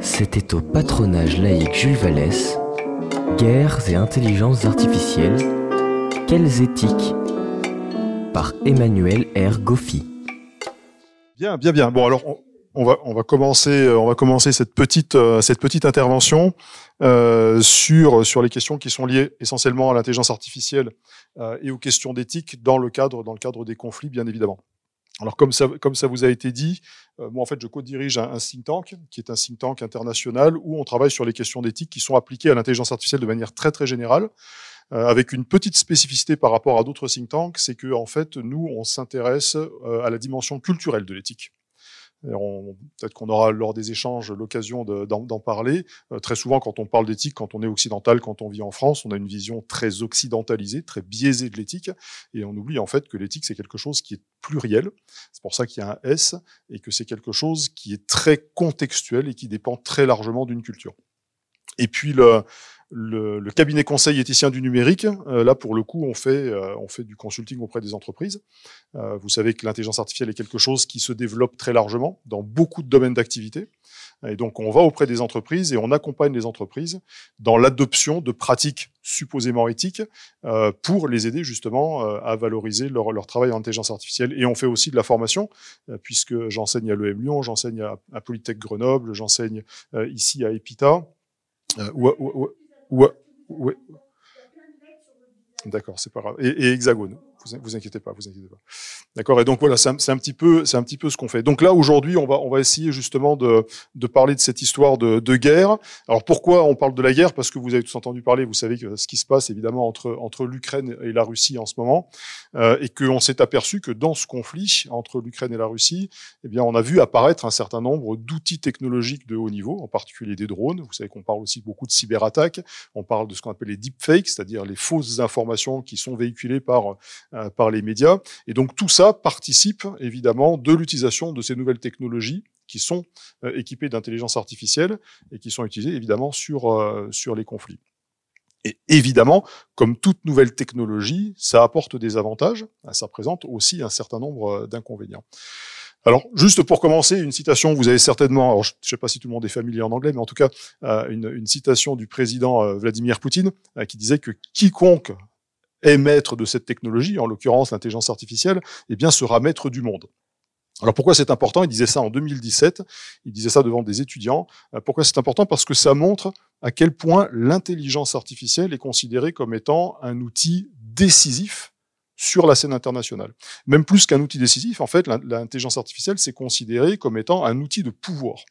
C'était au patronage laïque Jules Vallès, Guerres et intelligences artificielles, quelles éthiques Par Emmanuel R. Goffi. Bien, bien, bien. Bon, alors on, va commencer euh, on va commencer cette petite euh, intervention euh, sur les questions qui sont liées essentiellement à l'intelligence artificielle et aux questions d'éthique dans le cadre des conflits, bien évidemment. Alors comme ça, comme ça vous a été dit, moi en fait je co-dirige un, un, think tank qui est un think tank international où on travaille sur les questions d'éthique qui sont appliquées à l'intelligence artificielle de manière très très générale. Euh, avec une petite spécificité par rapport à d'autres think tanks, c'est que en fait, nous, on s'intéresse euh, à la dimension culturelle de l'éthique. Peut-être qu'on aura lors des échanges l'occasion d'en parler. Euh, très souvent, quand on parle d'éthique, quand on est occidental, quand on vit en France, on a une vision très occidentalisée, très biaisée de l'éthique, et on oublie en fait que l'éthique c'est quelque chose qui est pluriel. C'est pour ça qu'il y a un S, et que c'est quelque chose qui est très contextuel et qui dépend très largement d'une culture. Et puis le, le, le, cabinet conseil éthicien du numérique, euh, là pour le coup, on fait, euh, on fait du consulting auprès des entreprises. Euh, vous savez que l'intelligence artificielle est quelque chose qui se développe très largement dans beaucoup de domaines d'activité. Et donc on va auprès des entreprises et on accompagne les entreprises dans l'adoption de pratiques supposément éthiques pour les aider justement à valoriser leur, leur, travail en intelligence artificielle. Et on fait aussi de la formation, puisque j'enseigne à l'EM Lyon, j'enseigne à, Polytech Grenoble, j'enseigne ici à EPITA. ou, Ouais. D'accord, c'est pas grave. Et, et Hexagone vous, inquiétez pas, vous inquiétez pas. D'accord? Et donc voilà, c'est un, petit peu, c'est un petit peu ce qu'on fait. Donc là aujourd'hui, on va, on va essayer justement de, de parler de cette histoire de, de, guerre. Alors pourquoi on parle de la guerre? Parce que vous avez tous entendu parler. Vous savez que ce qui se passe évidemment entre entre l'Ukraine et la Russie en ce moment, euh, et qu'on s'est aperçu que dans ce conflit entre l'Ukraine et la Russie, eh bien, on a vu apparaître un certain nombre d'outils technologiques de haut niveau, en particulier des drones. Vous savez qu'on parle aussi beaucoup de cyberattaques. On parle de ce qu'on appelle les deepfakes, c'est-à-dire les fausses informations qui sont véhiculées par euh, par les médias. Et donc tout ça participe évidemment de l'utilisation de ces nouvelles technologies qui sont euh, équipées d'intelligence artificielle et qui sont utilisées évidemment sur, euh, sur les conflits. Et évidemment, comme toute nouvelle technologie, ça apporte des avantages, ça présente aussi un certain nombre d'inconvénients. Alors, juste pour commencer, une citation, vous avez certainement, je ne sais pas si tout le monde est familier en anglais, mais en tout cas, une citation du président Vladimir Poutine qui disait que quiconque est maître de cette technologie, en l'occurrence l'intelligence artificielle, eh bien sera maître du monde. Alors pourquoi c'est important? Il disait ça en 2017, il disait ça devant des étudiants. Euh, pourquoi c'est important? Parce que ça montre à quel point l'intelligence artificielle est considérée comme étant un outil décisif sur la scène internationale. Même plus qu'un outil décisif, en fait, l'intelligence artificielle, c'est considéré comme étant un outil de pouvoir.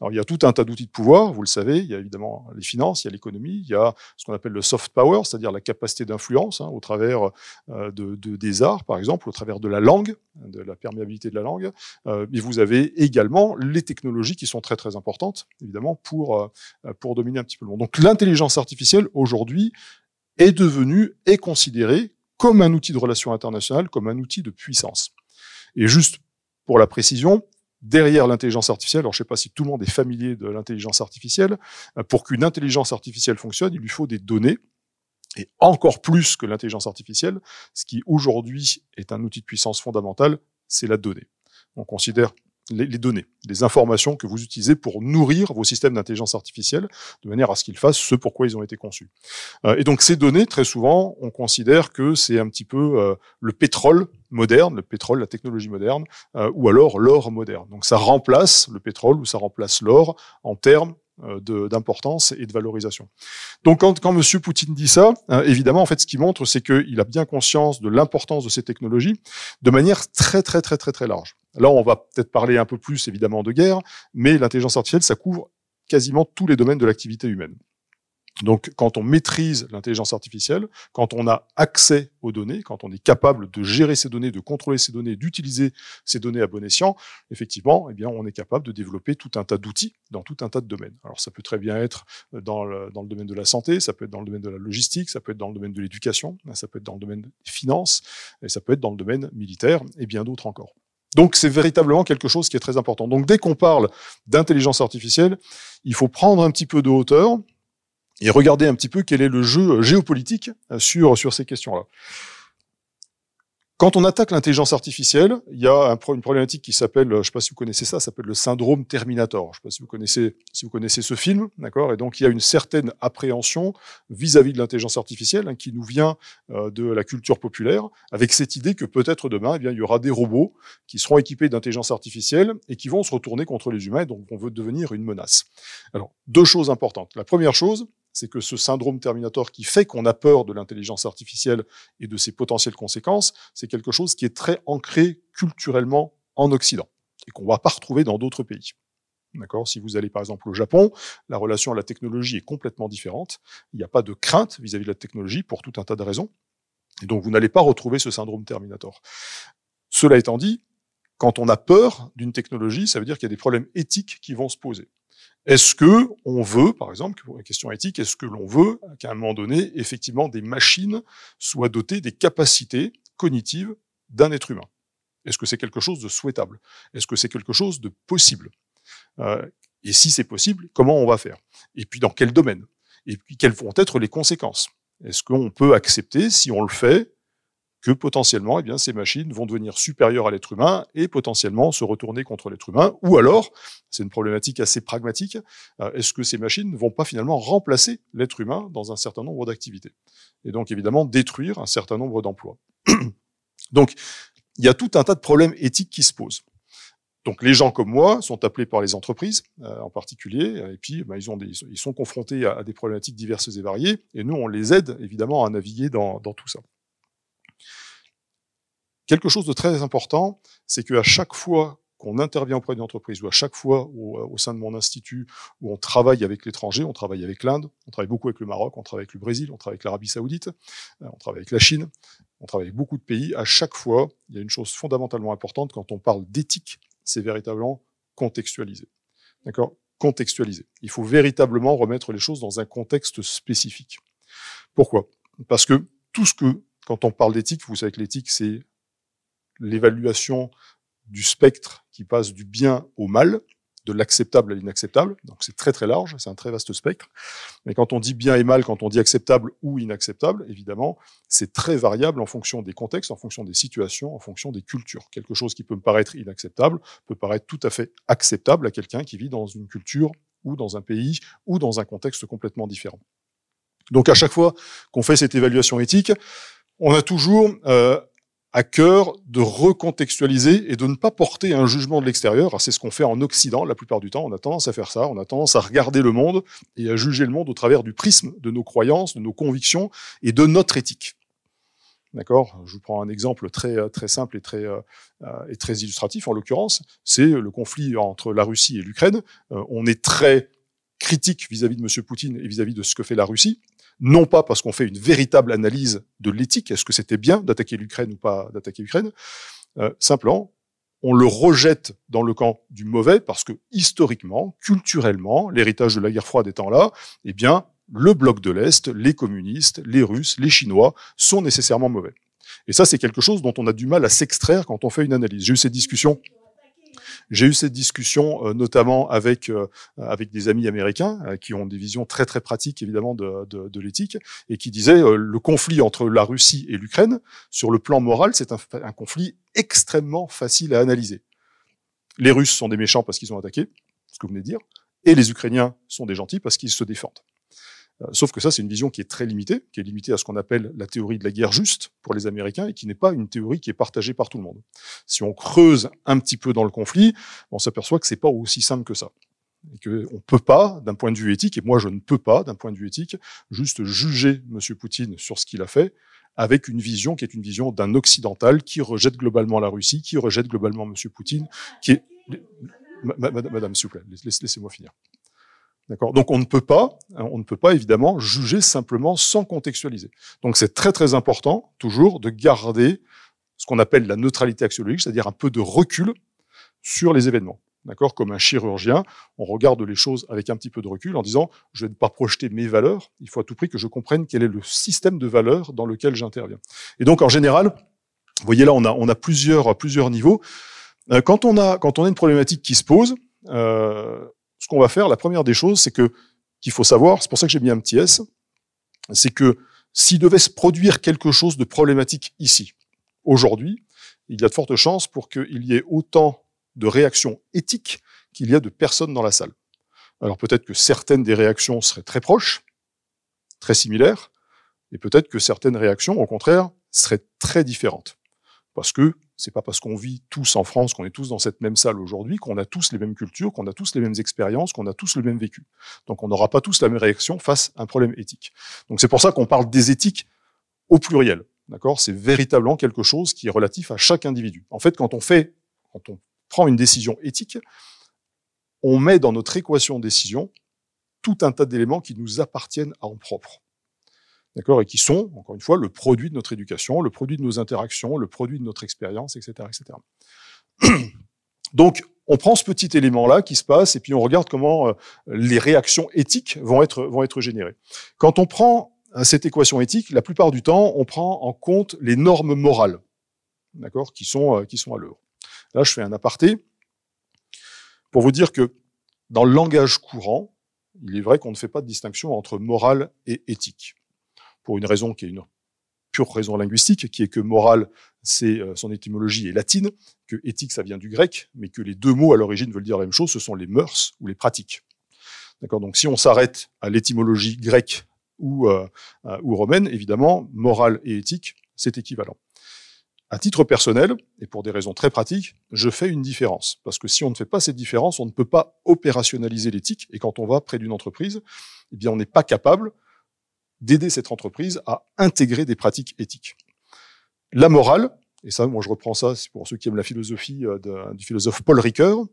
Alors, il y a tout un tas d'outils de pouvoir, vous le savez, il y a évidemment les finances, il y a l'économie, il y a ce qu'on appelle le soft power, c'est-à-dire la capacité d'influence hein, au travers euh, de, de, des arts, par exemple, au travers de la langue, de la perméabilité de la langue. Euh, mais vous avez également les technologies qui sont très très importantes, évidemment, pour, euh, pour dominer un petit peu le monde. Donc l'intelligence artificielle, aujourd'hui, est devenue, est considérée comme un outil de relation internationale, comme un outil de puissance. Et juste pour la précision, derrière l'intelligence artificielle, alors je ne sais pas si tout le monde est familier de l'intelligence artificielle, euh, pour qu'une intelligence artificielle fonctionne, il lui faut des données, et encore plus que l'intelligence artificielle, ce qui aujourd'hui est un outil de puissance fondamentale, c'est la donnée. On considère les, les, données, les informations que vous utilisez pour nourrir vos systèmes d'intelligence artificielle, de manière à ce qu'ils fassent ce pour quoi ils ont été conçus. Euh, et donc ces données, très souvent, on considère que c'est un petit peu euh, le pétrole moderne, le pétrole, la technologie moderne, euh, ou alors l'or moderne. Donc ça remplace le pétrole ou ça remplace l'or en termes d'importance et de valorisation. Donc quand, quand M. Poutine dit ça, hein, évidemment, en fait, ce qu'il montre, c'est qu'il a bien conscience de l'importance de ces technologies de manière très, très, très, très, très large. Là, on va peut-être parler un peu plus, évidemment, de guerre, mais l'intelligence artificielle, ça couvre quasiment tous les domaines de l'activité humaine. Donc, quand on maîtrise l'intelligence artificielle, quand on a accès aux données, quand on est capable de gérer ces données, de contrôler ces données, d'utiliser ces données à bon escient, effectivement, eh bien, on est capable de développer tout un tas d'outils dans tout un tas de domaines. Alors, ça peut très bien être dans le, dans le domaine de la santé, ça peut être dans le domaine de la logistique, ça peut être dans le domaine de l'éducation, ça peut être dans le domaine des finances, et ça peut être dans le domaine militaire, et bien d'autres encore. Donc c'est véritablement quelque chose qui est très important. Donc dès qu'on parle d'intelligence artificielle, il faut prendre un petit peu de hauteur, et regarder un petit peu quel est le jeu géopolitique euh, sur, sur ces questions-là. Quand on attaque l'intelligence artificielle, il y a une problématique qui s'appelle, je ne sais pas si vous connaissez ça, ça s'appelle le syndrome Terminator. Je ne sais pas si vous connaissez, si vous connaissez ce film, d'accord? Et donc il y a une certaine appréhension vis-à-vis de l'intelligence artificielle hein, qui nous vient euh, de la culture populaire, avec cette idée que peut-être demain, eh bien, il y aura des robots qui seront équipés d'intelligence artificielle et qui vont se retourner contre les humains, et donc on veut devenir une menace. Alors deux choses importantes. La première chose, c'est que ce syndrome Terminator qui fait qu'on a peur de l'intelligence artificielle et de ses potentielles conséquences, c'est quelque chose qui est très ancré culturellement en Occident et qu'on ne va pas retrouver dans d'autres pays. D'accord? Si vous allez par exemple au Japon, la relation à la technologie est complètement différente. Il n'y a pas de crainte vis-à-vis -vis de la technologie pour tout un tas de raisons. Et donc vous n'allez pas retrouver ce syndrome Terminator. Cela étant dit, quand on a peur d'une technologie, ça veut dire qu'il y a des problèmes éthiques qui vont se poser. Est-ce que on veut, par exemple, pour la question éthique, est-ce que l'on veut qu'à un moment donné, effectivement, des machines soient dotées des capacités cognitives d'un être humain? Est-ce que c'est quelque chose de souhaitable? Est-ce que c'est quelque chose de possible? Euh, Et si c'est possible, comment on va faire? Et puis dans quel domaine? Et puis quelles vont être les conséquences? Est-ce qu'on peut accepter, si on le fait, que potentiellement, eh bien, ces machines vont devenir supérieures à l'être humain et potentiellement se retourner contre l'être humain. Ou alors, c'est une problématique assez pragmatique, euh, est-ce que ces machines ne vont pas finalement remplacer l'être humain dans un certain nombre d'activités Et donc, évidemment, détruire un certain nombre d'emplois? donc, il y a tout un tas de problèmes éthiques qui se posent. Donc les gens comme moi sont appelés par les entreprises euh, en particulier, et puis bah, ils, sont confrontés à, des problématiques diverses et variées, et nous on les aide évidemment à naviguer dans tout ça. Quelque chose de très important, c'est qu'à chaque fois qu'on intervient auprès d'une entreprise ou à chaque fois au, sein de mon institut où on travaille avec l'étranger, on travaille avec l'Inde, on travaille beaucoup avec le Maroc, on travaille avec le Brésil, on travaille avec l'Arabie Saoudite, euh, on travaille avec la Chine, on travaille avec beaucoup de pays. À chaque fois, il y a une chose fondamentalement importante quand on parle d'éthique, c'est véritablement contextualiser. D'accord? Contextualiser. Il faut véritablement remettre les choses dans un contexte spécifique. Pourquoi? Parce que tout ce que, quand on parle d'éthique, vous savez que l'éthique, c'est l'évaluation du spectre qui passe du bien au mal, de l'acceptable à l'inacceptable. Donc c'est très très large, c'est un très vaste spectre. Mais quand on dit bien et mal, quand on dit acceptable ou inacceptable, évidemment, c'est très variable en fonction des contextes, en fonction des situations, en fonction des cultures. Quelque chose qui peut me paraître inacceptable peut paraître tout à fait acceptable à quelqu'un qui vit dans une culture ou dans un pays ou dans un contexte complètement différent. Donc à chaque fois qu'on fait cette évaluation éthique, on a toujours euh, à cœur de recontextualiser et de ne pas porter un jugement de l'extérieur. C'est ce qu'on fait en Occident la plupart du temps. On a tendance à faire ça. On a tendance à regarder le monde et à juger le monde au travers du prisme de nos croyances, de nos convictions et de notre éthique. D'accord? Je vous prends un exemple très simple et très euh, et très illustratif. En l'occurrence, c'est le conflit entre la Russie et l'Ukraine. Euh, on est très critique vis-à-vis de M. Poutine et vis-à-vis de ce que fait la Russie non pas parce qu'on fait une véritable analyse de l'éthique, est-ce que c'était bien d'attaquer l'Ukraine ou pas d'attaquer l'Ukraine, euh, simplement, on le rejette dans le camp du mauvais parce que historiquement, culturellement, l'héritage de la guerre froide étant là, eh bien, le bloc de l'Est, les communistes, les Russes, les Chinois sont nécessairement mauvais. Et ça, c'est quelque chose dont on a du mal à s'extraire quand on fait une analyse. J'ai eu cette discussion j'ai eu cette discussion euh, notamment avec euh, avec des amis américains euh, qui ont des visions très très pratiques évidemment de, de, de l'éthique et qui disaient le conflit entre la Russie et l'Ukraine sur le plan moral c'est un, un conflit extrêmement facile à analyser. Les Russes sont des méchants parce qu'ils ont attaqué, ce que vous venez de dire, et les Ukrainiens sont des gentils parce qu'ils se défendent. Sauf que ça, c'est une vision qui est très limitée, qui est limitée à ce qu'on appelle la théorie de la guerre juste pour les Américains et qui n'est pas une théorie qui est partagée par tout le monde. Si on creuse un petit peu dans le conflit, on s'aperçoit que c'est pas aussi simple que ça. Et qu'on ne peut pas, d'un point de vue éthique, et moi je ne peux pas, d'un point de vue éthique, juste juger M. Poutine sur ce qu'il a fait avec une vision qui est une vision d'un occidental qui rejette globalement la Russie, qui rejette globalement M. Poutine, qui est... Madame, s'il vous plaît, laissez-moi finir. Donc on ne peut pas, on ne peut pas évidemment juger simplement sans contextualiser. Donc c'est très très important toujours de garder ce qu'on appelle la neutralité axiologique, c'est-à-dire un peu de recul sur les événements. D'accord? Comme un chirurgien, on regarde les choses avec un petit peu de recul en disant je vais ne pas projeter mes valeurs, il faut à tout prix que je comprenne quel est le système de valeurs dans lequel j'interviens. Et donc en général, vous voyez là on a on plusieurs niveaux. Euh, quand on a quand on a une problématique qui se pose, euh, va faire, la première des choses, c'est que qu'il faut savoir, c'est pour ça que j'ai mis un petit S, c'est que s'il devait se produire quelque chose de problématique ici, aujourd'hui, il y a de fortes chances pour qu'il y ait autant de réactions éthiques qu'il y a de personnes dans la salle. Alors peut-être que certaines des réactions seraient très proches, très similaires, et peut-être que certaines réactions, au contraire, seraient très différentes. Parce que c'est pas parce qu'on vit tous en France, qu'on est tous dans cette même salle aujourd'hui, qu'on a tous les mêmes cultures, qu'on a tous les mêmes expériences, qu'on a tous le même vécu. Donc on n'aura pas tous la même réaction face à un problème éthique. Donc c'est pour ça qu'on parle des éthiques au pluriel. D'accord? C'est véritablement quelque chose qui est relatif à chaque individu. En fait, quand on fait, quand on prend une décision éthique, on met dans notre équation décision tout un tas d'éléments qui nous appartiennent en propre. D'accord Et qui sont, encore une fois, le produit de notre éducation, le produit de nos interactions, le produit de notre expérience, etc., etc. Donc, on prend ce petit élément-là qui se passe et puis on regarde comment euh, les réactions éthiques vont être, vont être générées. Quand on prend euh, cette équation éthique, la plupart du temps, on prend en compte les normes morales, d'accord, qui sont, euh, qui sont à l'œuvre. Là, je fais un aparté pour vous dire que dans le langage courant, il est vrai qu'on ne fait pas de distinction entre morale et éthique pour une raison qui est une pure raison linguistique, qui est que morale, c'est euh, son étymologie est latine, que éthique, ça vient du grec, mais que les deux mots à l'origine veulent dire la même chose, ce sont les mœurs ou les pratiques. D'accord? Donc si on s'arrête à l'étymologie grecque ou, euh, euh, ou romaine, évidemment, morale et éthique, c'est équivalent. À titre personnel, et pour des raisons très pratiques, je fais une différence. Parce que si on ne fait pas cette différence, on ne peut pas opérationnaliser l'éthique. Et quand on va près d'une entreprise, eh on n'est pas capable d'aider cette entreprise à intégrer des pratiques éthiques. La morale, et ça, moi je reprends ça, c'est pour ceux qui aiment la philosophie euh, du philosophe Paul Ricoeur,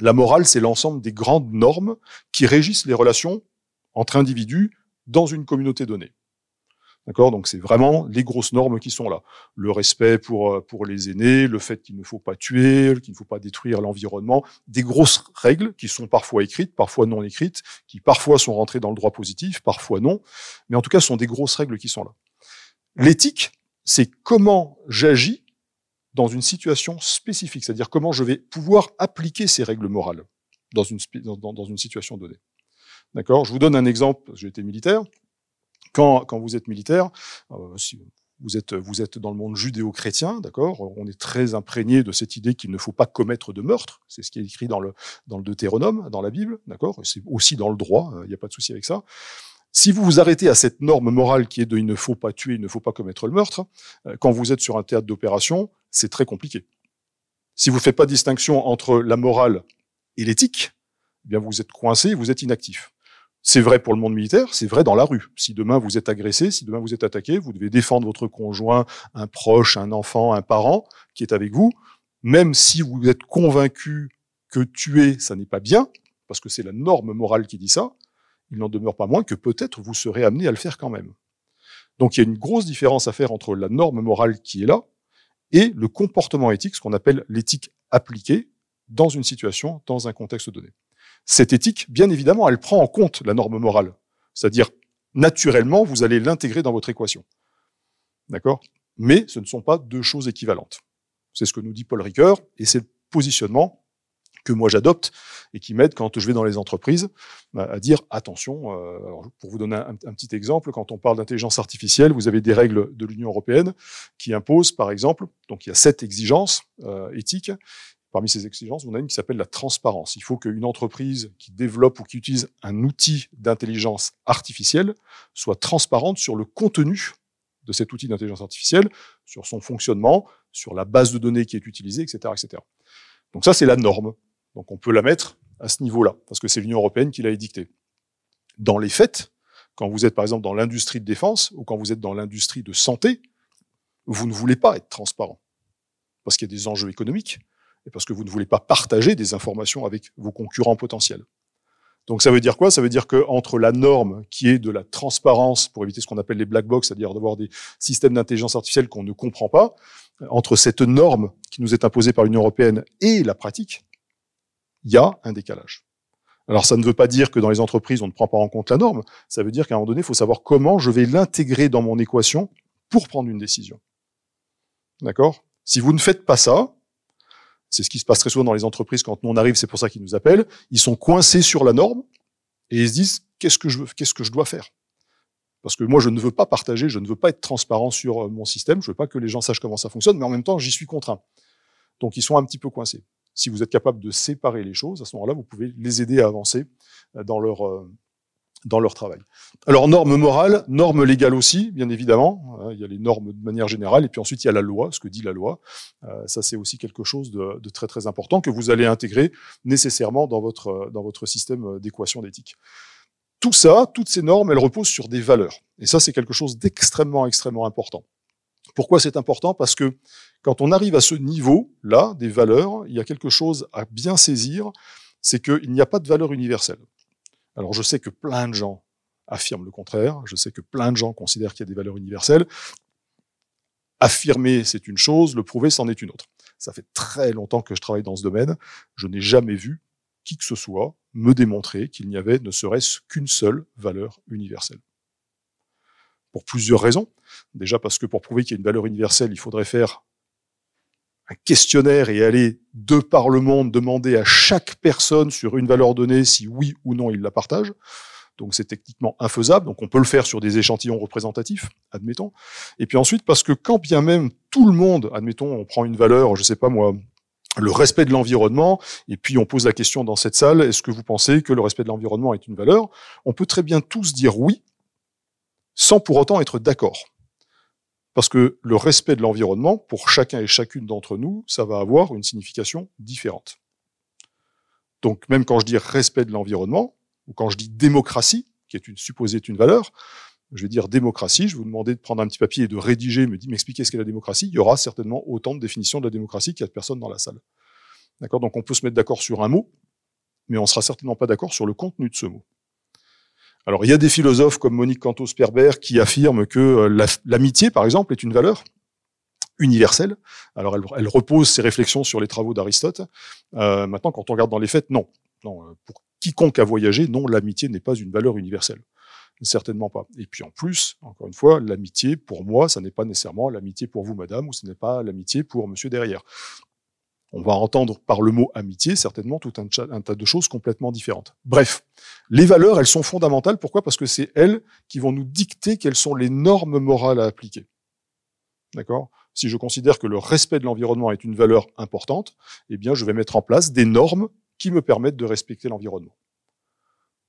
la morale, c'est l'ensemble des grandes normes qui régissent les relations entre individus dans une communauté donnée. D'accord? Donc c'est vraiment les grosses normes qui sont là. Le respect pour, euh, pour les aînés, le fait qu'il ne faut pas tuer, qu'il ne faut pas détruire l'environnement, des grosses règles qui sont parfois écrites, parfois non écrites, qui parfois sont rentrées dans le droit positif, parfois non, mais en tout cas ce sont des grosses règles qui sont là. L'éthique, c'est comment j'agis dans une situation spécifique, c'est-à-dire comment je vais pouvoir appliquer ces règles morales dans une, dans, dans une situation donnée. D'accord? Je vous donne un exemple, j'ai été militaire. Quand, quand vous êtes militaire, euh, si vous êtes, vous êtes dans le monde judéo-chrétien, d'accord On est très imprégné de cette idée qu'il ne faut pas commettre de meurtre. C'est ce qui est écrit dans le, dans le Deutéronome, dans la Bible, d'accord C'est aussi dans le droit, il n'y a pas de souci avec ça. Si vous vous arrêtez à cette norme morale qui est de il ne faut pas tuer, il ne faut pas commettre le meurtre, euh, quand vous êtes sur un théâtre d'opération, c'est très compliqué. Si vous ne faites pas distinction entre la morale et l'éthique, eh bien vous êtes coincé, vous êtes inactif. C'est vrai pour le monde militaire, c'est vrai dans la rue. Si demain vous êtes agressé, si demain vous êtes attaqué, vous devez défendre votre conjoint, un proche, un enfant, un parent qui est avec vous, même si vous êtes convaincu que tuer, ça n'est pas bien, parce que c'est la norme morale qui dit ça, il n'en demeure pas moins que peut-être vous serez amené à le faire quand même. Donc il y a une grosse différence à faire entre la norme morale qui est là et le comportement éthique, ce qu'on appelle l'éthique appliquée dans une situation, dans un contexte donné. Cette éthique, bien évidemment, elle prend en compte la norme morale. C'est-à-dire, naturellement, vous allez l'intégrer dans votre équation. D'accord? Mais ce ne sont pas deux choses équivalentes. C'est ce que nous dit Paul Ricoeur, et c'est le positionnement que moi j'adopte et qui m'aide quand je vais dans les entreprises à dire attention. Euh, pour vous donner un, petit exemple, quand on parle d'intelligence artificielle, vous avez des règles de l'Union européenne qui imposent, par exemple, donc il y a sept exigences euh, éthiques Parmi ces exigences, on a une qui s'appelle la transparence. Il faut qu'une entreprise qui développe ou qui utilise un outil d'intelligence artificielle soit transparente sur le contenu de cet outil d'intelligence artificielle, sur son fonctionnement, sur la base de données qui est utilisée, etc. etc. Donc ça, c'est la norme. Donc on peut la mettre à ce niveau-là, parce que c'est l'Union européenne qui l'a édicté. Dans les faits, quand vous êtes par exemple dans l'industrie de défense ou quand vous êtes dans l'industrie de santé, vous ne voulez pas être transparent, parce qu'il y a des enjeux économiques, et parce que vous ne voulez pas partager des informations avec vos concurrents potentiels. Donc ça veut dire quoi? Ça veut dire que entre la norme qui est de la transparence pour éviter ce qu'on appelle les black box, c'est-à-dire d'avoir des systèmes d'intelligence artificielle qu'on ne comprend pas, entre cette norme qui nous est imposée par l'Union européenne et la pratique, il y a un décalage. Alors ça ne veut pas dire que dans les entreprises on ne prend pas en compte la norme, ça veut dire qu'à un moment donné, il faut savoir comment je vais l'intégrer dans mon équation pour prendre une décision. D'accord? Si vous ne faites pas ça, c'est ce qui se passe très souvent dans les entreprises quand nous on arrive, c'est pour ça qu'ils nous appellent. Ils sont coincés sur la norme et ils se disent qu'est-ce que je qu'est-ce que je dois faire? Parce que moi, je ne veux pas partager, je ne veux pas être transparent sur euh, mon système, je veux pas que les gens sachent comment ça fonctionne, mais en même temps, j'y suis contraint. Donc, ils sont un petit peu coincés. Si vous êtes capable de séparer les choses, à ce moment-là, vous pouvez les aider à avancer euh, dans leur, euh, dans leur travail. Alors, normes morales, normes légales aussi, bien évidemment. Hein, il y a les normes de manière générale, et puis ensuite, il y a la loi, ce que dit la loi. ça, c'est aussi quelque chose de, de, très, très important que vous allez intégrer nécessairement dans votre, dans votre système d'équation d'éthique. Tout ça, toutes ces normes, elles reposent sur des valeurs. Et ça, c'est quelque chose d'extrêmement, extrêmement important. Pourquoi c'est important? Parce que quand on arrive à ce niveau-là des valeurs, il y a quelque chose à bien saisir, c'est qu'il n'y a pas de valeur universelle. Alors je sais que plein de gens affirment le contraire, je sais que plein de gens considèrent qu'il y a des valeurs universelles. Affirmer, c'est une chose, le prouver, c'en est une autre. Ça fait très longtemps que je travaille dans ce domaine, je n'ai jamais vu qui que ce soit me démontrer qu'il n'y avait ne serait-ce qu'une seule valeur universelle. Pour plusieurs raisons. Déjà parce que pour prouver qu'il y a une valeur universelle, il faudrait faire un questionnaire et aller de par le monde demander à chaque personne sur une valeur donnée si oui ou non il la partage. Donc c'est techniquement infaisable. Donc on peut le faire sur des échantillons représentatifs, admettons. Et puis ensuite parce que quand bien même tout le monde, admettons, on prend une valeur, je sais pas moi, le respect de l'environnement, et puis on pose la question dans cette salle, est-ce que vous pensez que le respect de l'environnement est une valeur? On peut très bien tous dire oui, sans pour autant être d'accord. Parce que le respect de l'environnement, pour chacun et chacune d'entre nous, ça va avoir une signification différente. Donc même quand je dis respect de l'environnement, ou quand je dis démocratie, qui est une supposée une valeur, je vais dire démocratie, je vais vous demander de prendre un petit papier et de rédiger, m'expliquer ce qu'est la démocratie, il y aura certainement autant de définitions de la démocratie qu'il y a de personnes dans la salle. Donc on peut se mettre d'accord sur un mot, mais on sera certainement pas d'accord sur le contenu de ce mot. Alors il y a des philosophes comme Monique Cantos-Perber qui affirment que euh, l'amitié, par exemple, est une valeur universelle. Alors elle, repose ses réflexions sur les travaux d'Aristote. Euh, maintenant, quand on regarde dans les faits, non. non. Euh, pour quiconque a voyagé, non, l'amitié n'est pas une valeur universelle. Certainement pas. Et puis en plus, encore une fois, l'amitié, pour moi, ça n'est pas nécessairement l'amitié pour vous, madame, ou ce n'est pas l'amitié pour monsieur derrière. On va entendre par le mot amitié certainement tout un, tas de choses complètement différentes. Bref, les valeurs, elles sont fondamentales. Pourquoi? Parce que c'est elles qui vont nous dicter quelles sont les normes morales à appliquer. D'accord? Si je considère que le respect de l'environnement est une valeur importante, eh bien, je vais mettre en place des normes qui me permettent de respecter l'environnement.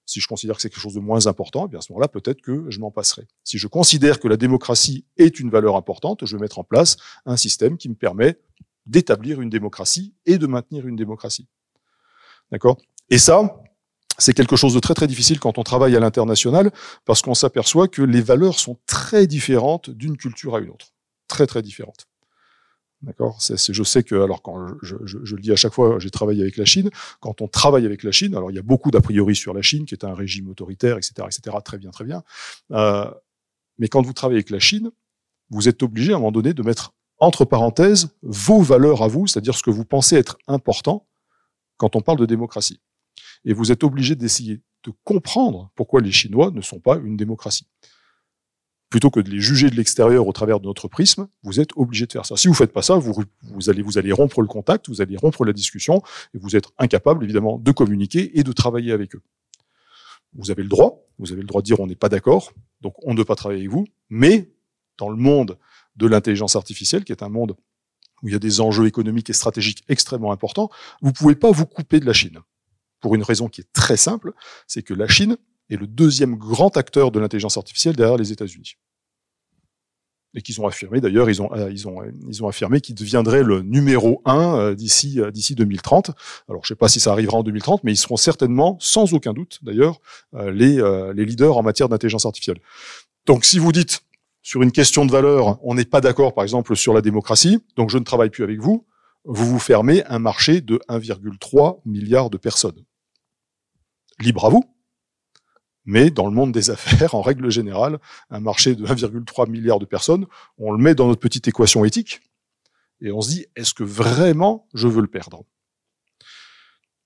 Si je considère que c'est quelque chose de moins important, eh bien à ce moment-là, peut-être que je m'en passerai. Si je considère que la démocratie est une valeur importante, je vais mettre en place un système qui me permet d'établir une démocratie et de maintenir une démocratie. D'accord? Et ça, c'est quelque chose de très très difficile quand on travaille à l'international, parce qu'on s'aperçoit que les valeurs sont très différentes d'une culture à une autre. Très très différentes. D'accord? Je sais que, alors quand je, le dis à chaque fois, j'ai travaillé avec la Chine. Quand on travaille avec la Chine, alors il y a beaucoup d'a priori sur la Chine, qui est un régime autoritaire, etc., etc. Très bien, très bien. Euh, mais quand vous travaillez avec la Chine, vous êtes obligé à un moment donné de mettre entre parenthèses vos valeurs à vous, c'est-à-dire ce que vous pensez être important quand on parle de démocratie. Et vous êtes obligé d'essayer de comprendre pourquoi les Chinois ne sont pas une démocratie plutôt que de les juger de l'extérieur au travers de notre prisme, vous êtes obligé de faire ça. Si vous faites pas ça, vous, vous, allez, vous allez rompre le contact, vous allez rompre la discussion, et vous êtes incapable, évidemment, de communiquer et de travailler avec eux. Vous avez le droit, vous avez le droit de dire on n'est pas d'accord, donc on ne peut pas travailler avec vous, mais dans le monde de l'intelligence artificielle, qui est un monde où il y a des enjeux économiques et stratégiques extrêmement importants, vous pouvez pas vous couper de la Chine. Pour une raison qui est très simple, c'est que la Chine est le deuxième grand acteur de l'intelligence artificielle derrière les États-Unis. Et qu'ils ont affirmé, d'ailleurs, ils ont, euh, ils ont, affirmé qu'ils deviendraient le numéro un euh, d'ici, euh, d'ici 2030. Alors, je ne sais pas si ça arrivera en 2030, mais ils seront certainement, sans aucun doute, d'ailleurs, les, les leaders en matière d'intelligence artificielle. Donc, si vous dites, sur une question de valeur, on n'est pas d'accord, par exemple, sur la démocratie, donc je ne travaille plus avec vous, vous vous fermez un marché de 1,3 milliard de personnes. Libre à vous, mais dans le monde des affaires, en règle générale, un marché de 1,3 milliard de personnes, on le met dans notre petite équation éthique, et on se dit, est-ce que vraiment je veux le perdre?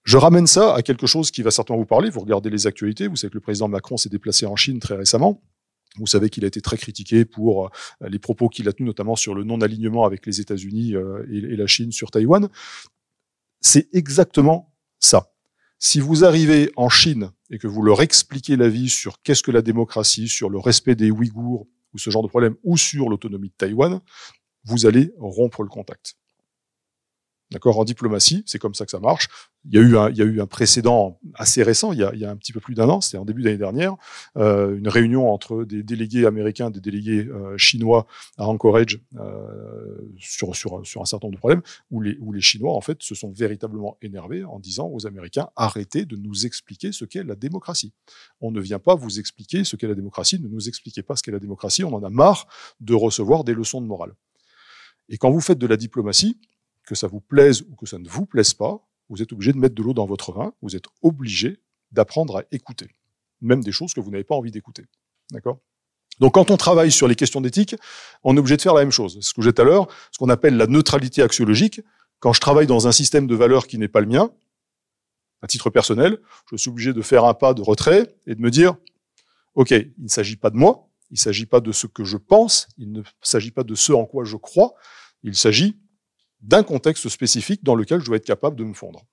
Je ramène ça à quelque chose qui va certainement vous parler. Vous regardez les actualités. Vous savez que le président Macron s'est déplacé en Chine très récemment. Vous savez qu'il a été très critiqué pour euh, les propos qu'il a tenus, notamment sur le non-alignement avec les États-Unis euh, et la Chine sur Taïwan. C'est exactement ça Si vous arrivez en Chine et que vous leur expliquez la vie sur qu'est-ce que la démocratie, sur le respect des Ouïghours ou ce genre de problème, ou sur l'autonomie de Taïwan, vous allez rompre le contact. D'accord? En diplomatie, c'est comme ça que ça marche. Il y a eu un, précédent assez récent, il y a, un petit peu plus d'un an, c'était en début d'année dernière, euh, une réunion entre des délégués américains, des délégués euh, chinois à Anchorage euh, sur un certain nombre de problèmes, où les, où les Chinois, en fait, se sont véritablement énervés en disant aux Américains, arrêtez de nous expliquer ce qu'est la démocratie. On ne vient pas vous expliquer ce qu'est la démocratie, ne nous expliquez pas ce qu'est la démocratie, on en a marre de recevoir des leçons de morale. Et quand vous faites de la diplomatie, que ça vous plaise ou que ça ne vous plaise pas, vous êtes obligé de mettre de l'eau dans votre vin, vous êtes obligé d'apprendre à écouter, même des choses que vous n'avez pas envie d'écouter. D'accord? Donc quand on travaille sur les questions d'éthique, on est obligé de faire la même chose. Ce que j'ai tout à l'heure, ce qu'on appelle la neutralité axiologique. Quand je travaille dans un système de valeurs qui n'est pas le mien, à titre personnel, je suis obligé de faire un pas de retrait et de me dire, OK, il ne s'agit pas de moi, il ne s'agit pas de ce que je pense, il ne s'agit pas de ce en quoi je crois, il s'agit d'un contexte spécifique dans lequel je dois être capable de me fondre.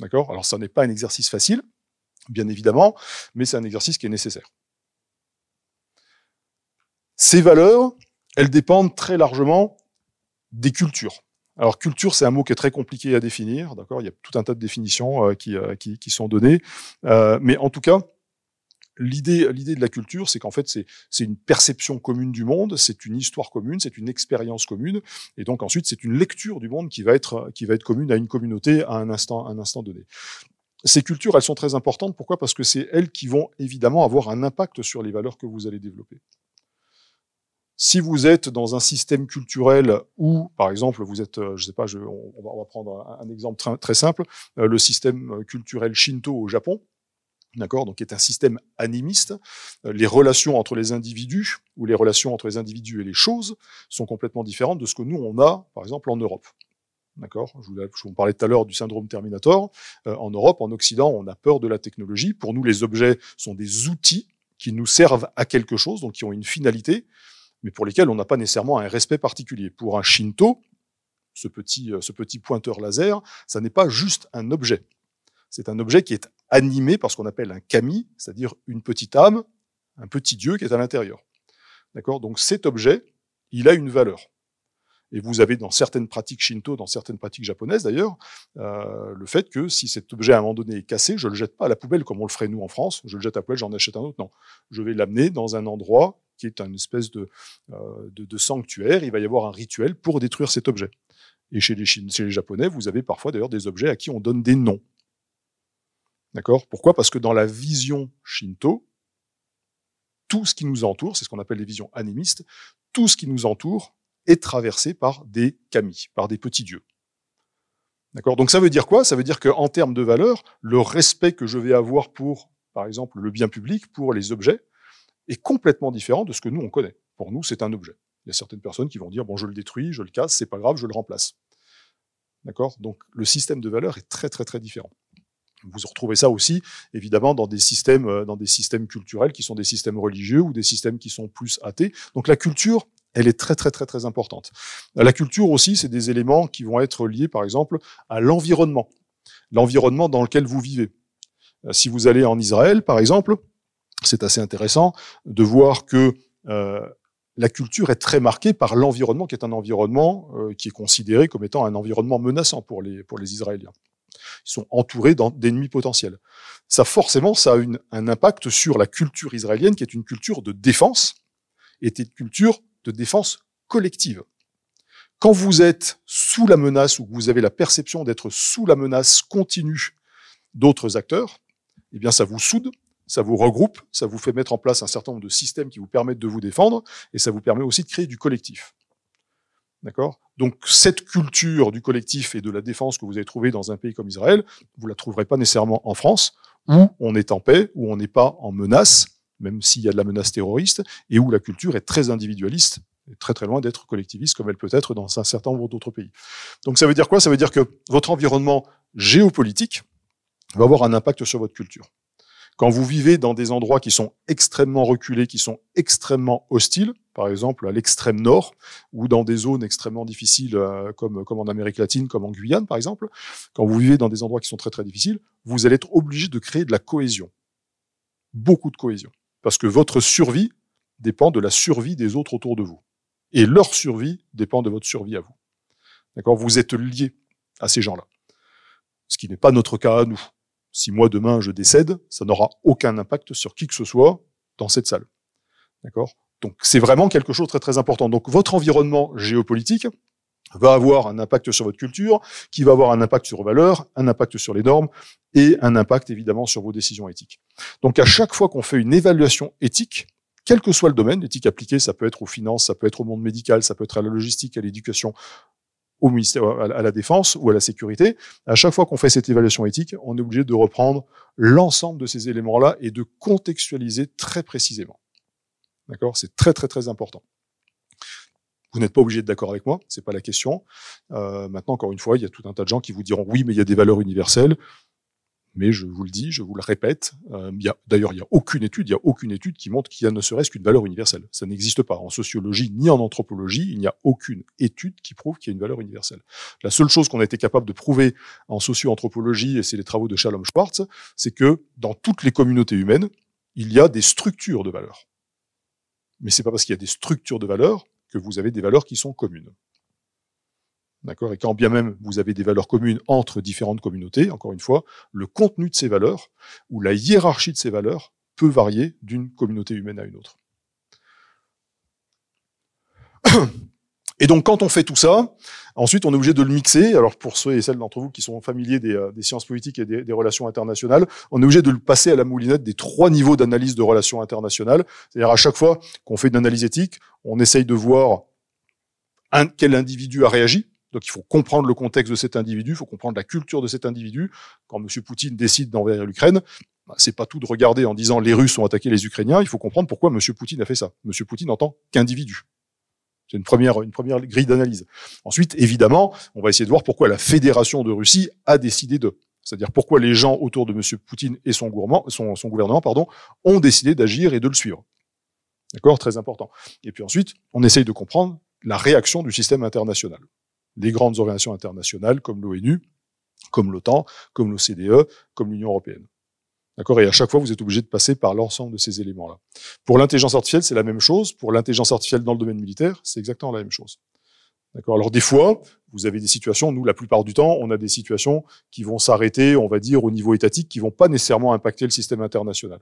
D'accord? Alors, ça n'est pas un exercice facile, bien évidemment, mais c'est un exercice qui est nécessaire. Ces valeurs, elles dépendent très largement des cultures. Alors, culture, c'est un mot qui est très compliqué à définir, d'accord? Il y a tout un tas de définitions euh, euh, qui, sont données, euh, mais en tout cas, l'idée, de la culture, c'est qu'en fait, c'est, c'est une perception commune du monde, c'est une histoire commune, c'est une expérience commune, et donc ensuite, c'est une lecture du monde qui va être, commune à une communauté à un instant, un instant donné. Ces cultures, elles sont très importantes. Pourquoi? Parce que c'est elles qui vont évidemment avoir un impact sur les valeurs que vous allez développer. Si vous êtes dans un système culturel où, par exemple, vous êtes, je sais pas, on, va, prendre un, exemple très, simple, euh, le système culturel Shinto au Japon, d'accord, donc est un système animiste. Euh, les relations entre les individus ou les relations entre les individus et les choses sont complètement différentes de ce que nous on a, par exemple, en Europe. D'accord je, vous parlais tout à l'heure du syndrome Terminator. Euh, en Europe, en Occident, on a peur de la technologie. Pour nous, les objets sont des outils qui nous servent à quelque chose, donc qui ont une finalité, mais pour lesquels on n'a pas nécessairement un respect particulier. Pour un Shinto, ce petit, euh, ce petit pointeur laser, ça n'est pas juste un objet. C'est un objet qui est animé par ce qu'on appelle un kami, c'est-à-dire une petite âme, un petit dieu qui est à l'intérieur. D'accord? Donc cet objet, il a une valeur. Et vous avez dans certaines pratiques shinto, dans certaines pratiques japonaises d'ailleurs, euh, le fait que si cet objet à un moment donné est cassé, je le jette pas à la poubelle comme on le ferait nous en France, je le jette à la poubelle, j'en achète un autre. Non, je vais l'amener dans un endroit qui est une espèce de, euh, sanctuaire. Il va y avoir un rituel pour détruire cet objet. Et chez les, chez les Japonais, vous avez parfois d'ailleurs des objets à qui on donne des noms. D'accord? Pourquoi? Parce que dans la vision shinto, tout ce qui nous entoure, c'est ce qu'on appelle les visions animistes, tout ce qui nous entoure est traversé par des kami, par des petits dieux. D'accord? Donc ça veut dire quoi? Ça veut dire qu'en termes de valeur, le respect que je vais avoir pour, par exemple, le bien public, pour les objets, est complètement différent de ce que nous on connaît. Pour nous, c'est un objet. Il y a certaines personnes qui vont dire bon, je le détruis, je le casse, c'est pas grave, je le remplace. D'accord? Donc le système de valeur est très très très différent. Vous retrouvez ça aussi, évidemment, dans des systèmes, euh, dans des systèmes culturels qui sont des systèmes religieux ou des systèmes qui sont plus athées. Donc la culture, elle est très très très très importante. La culture aussi, c'est des éléments qui vont être liés, par exemple, à l'environnement, l'environnement dans lequel vous vivez. Euh, si vous allez en Israël, par exemple, c'est assez intéressant de voir que euh, la culture est très marquée par l'environnement, qui est un environnement qui est considéré comme étant un environnement menaçant pour les, pour les Israéliens. Ils sont entourés d'ennemis potentiels. Ça, forcément, ça a un impact sur la culture israélienne, qui est une culture de défense, et une culture de défense collective. Quand vous êtes sous la menace ou que vous avez la perception d'être sous la menace continue d'autres acteurs, eh bien, ça vous soude, ça vous regroupe, ça vous fait mettre en place un certain nombre de systèmes qui vous permettent de vous défendre, et ça vous permet aussi de créer du collectif. D'accord? Donc cette culture du collectif et de la défense que vous avez trouvée dans un pays comme Israël, vous la trouverez pas nécessairement en France, où on est en paix, où on n'est pas en menace, même s'il y a de la menace terroriste, et où la culture est très individualiste, et très très loin d'être collectiviste comme elle peut être dans un certain nombre d'autres pays. Donc ça veut dire quoi? Ça veut dire que votre environnement géopolitique va avoir un impact sur votre culture. Quand vous vivez dans des endroits qui sont extrêmement reculés, qui sont extrêmement hostiles, par exemple à l'extrême nord, ou dans des zones extrêmement difficiles euh, comme, en Amérique latine, comme en Guyane par exemple, quand vous vivez dans des endroits qui sont très très difficiles, vous allez être obligé de créer de la cohésion. Beaucoup de cohésion. Parce que votre survie dépend de la survie des autres autour de vous. Et leur survie dépend de votre survie à vous. D'accord? Vous êtes liés à ces gens-là. Ce qui n'est pas notre cas à nous. Si moi demain je décède, ça n'aura aucun impact sur qui que ce soit dans cette salle. D'accord? Donc c'est vraiment quelque chose de très très important. Donc votre environnement géopolitique va avoir un impact sur votre culture, qui va avoir un impact sur vos valeurs, un impact sur les normes et un impact évidemment sur vos décisions éthiques. Donc à chaque fois qu'on fait une évaluation éthique, quel que soit le domaine, l'éthique appliquée, ça peut être aux finances, ça peut être au monde médical, ça peut être à la logistique, à l'éducation, au ministère, à la défense ou à la sécurité. À chaque fois qu'on fait cette évaluation éthique, on est obligé de reprendre l'ensemble de ces éléments-là et de contextualiser très précisément. D'accord? C'est très très très important. Vous n'êtes pas obligé d'être d'accord avec moi, c'est pas la question. Euh, maintenant, encore une fois, il y a tout un tas de gens qui vous diront oui, mais il y a des valeurs universelles. Mais je vous le dis, je vous le répète, euh, d'ailleurs, il n'y a aucune étude, il y a aucune étude qui montre qu'il y a ne serait-ce qu'une valeur universelle. Ça n'existe pas. En sociologie ni en anthropologie, il n'y a aucune étude qui prouve qu'il y a une valeur universelle. La seule chose qu'on a été capable de prouver en socio-anthropologie, et c'est les travaux de Shalom Schwartz, c'est que dans toutes les communautés humaines, il y a des structures de valeurs. Mais c'est pas parce qu'il y a des structures de valeurs que vous avez des valeurs qui sont communes. D'accord Et quand bien même vous avez des valeurs communes entre différentes communautés, encore une fois, le contenu de ces valeurs ou la hiérarchie de ces valeurs peut varier d'une communauté humaine à une autre. Et donc, quand on fait tout ça, ensuite, on est obligé de le mixer. Alors, pour ceux et celles d'entre vous qui sont familiers des, euh, sciences politiques et des, relations internationales, on est obligé de le passer à la moulinette des trois niveaux d'analyse de relations internationales. C'est-à-dire, à chaque fois qu'on fait une analyse éthique, on essaye de voir quel individu a réagi, donc il faut comprendre le contexte de cet individu, il faut comprendre la culture de cet individu. Quand M. Poutine décide d'envahir l'Ukraine, bah, c'est pas tout de regarder en disant les Russes ont attaqué les Ukrainiens, il faut comprendre pourquoi M. Poutine a fait ça. M. Poutine en tant qu'individu. C'est une première, une première grille d'analyse. Ensuite, évidemment, on va essayer de voir pourquoi la Fédération de Russie a décidé de. C'est-à-dire pourquoi les gens autour de M. Poutine et son, son, son gouvernement pardon, ont décidé d'agir et de le suivre. D'accord? Très important. Et puis ensuite, on essaye de comprendre la réaction du système international les grandes organisations internationales comme l'ONU, comme l'OTAN, comme l'OCDE, comme l'Union européenne. D'accord? Et à chaque fois, vous êtes obligé de passer par l'ensemble de ces éléments-là. Pour l'intelligence artificielle, c'est la même chose. Pour l'intelligence artificielle dans le domaine militaire, c'est exactement la même chose. D'accord? Alors des fois, vous avez des situations, nous la plupart du temps, on a des situations qui vont s'arrêter, on va dire, au niveau étatique, qui vont pas nécessairement impacter le système international.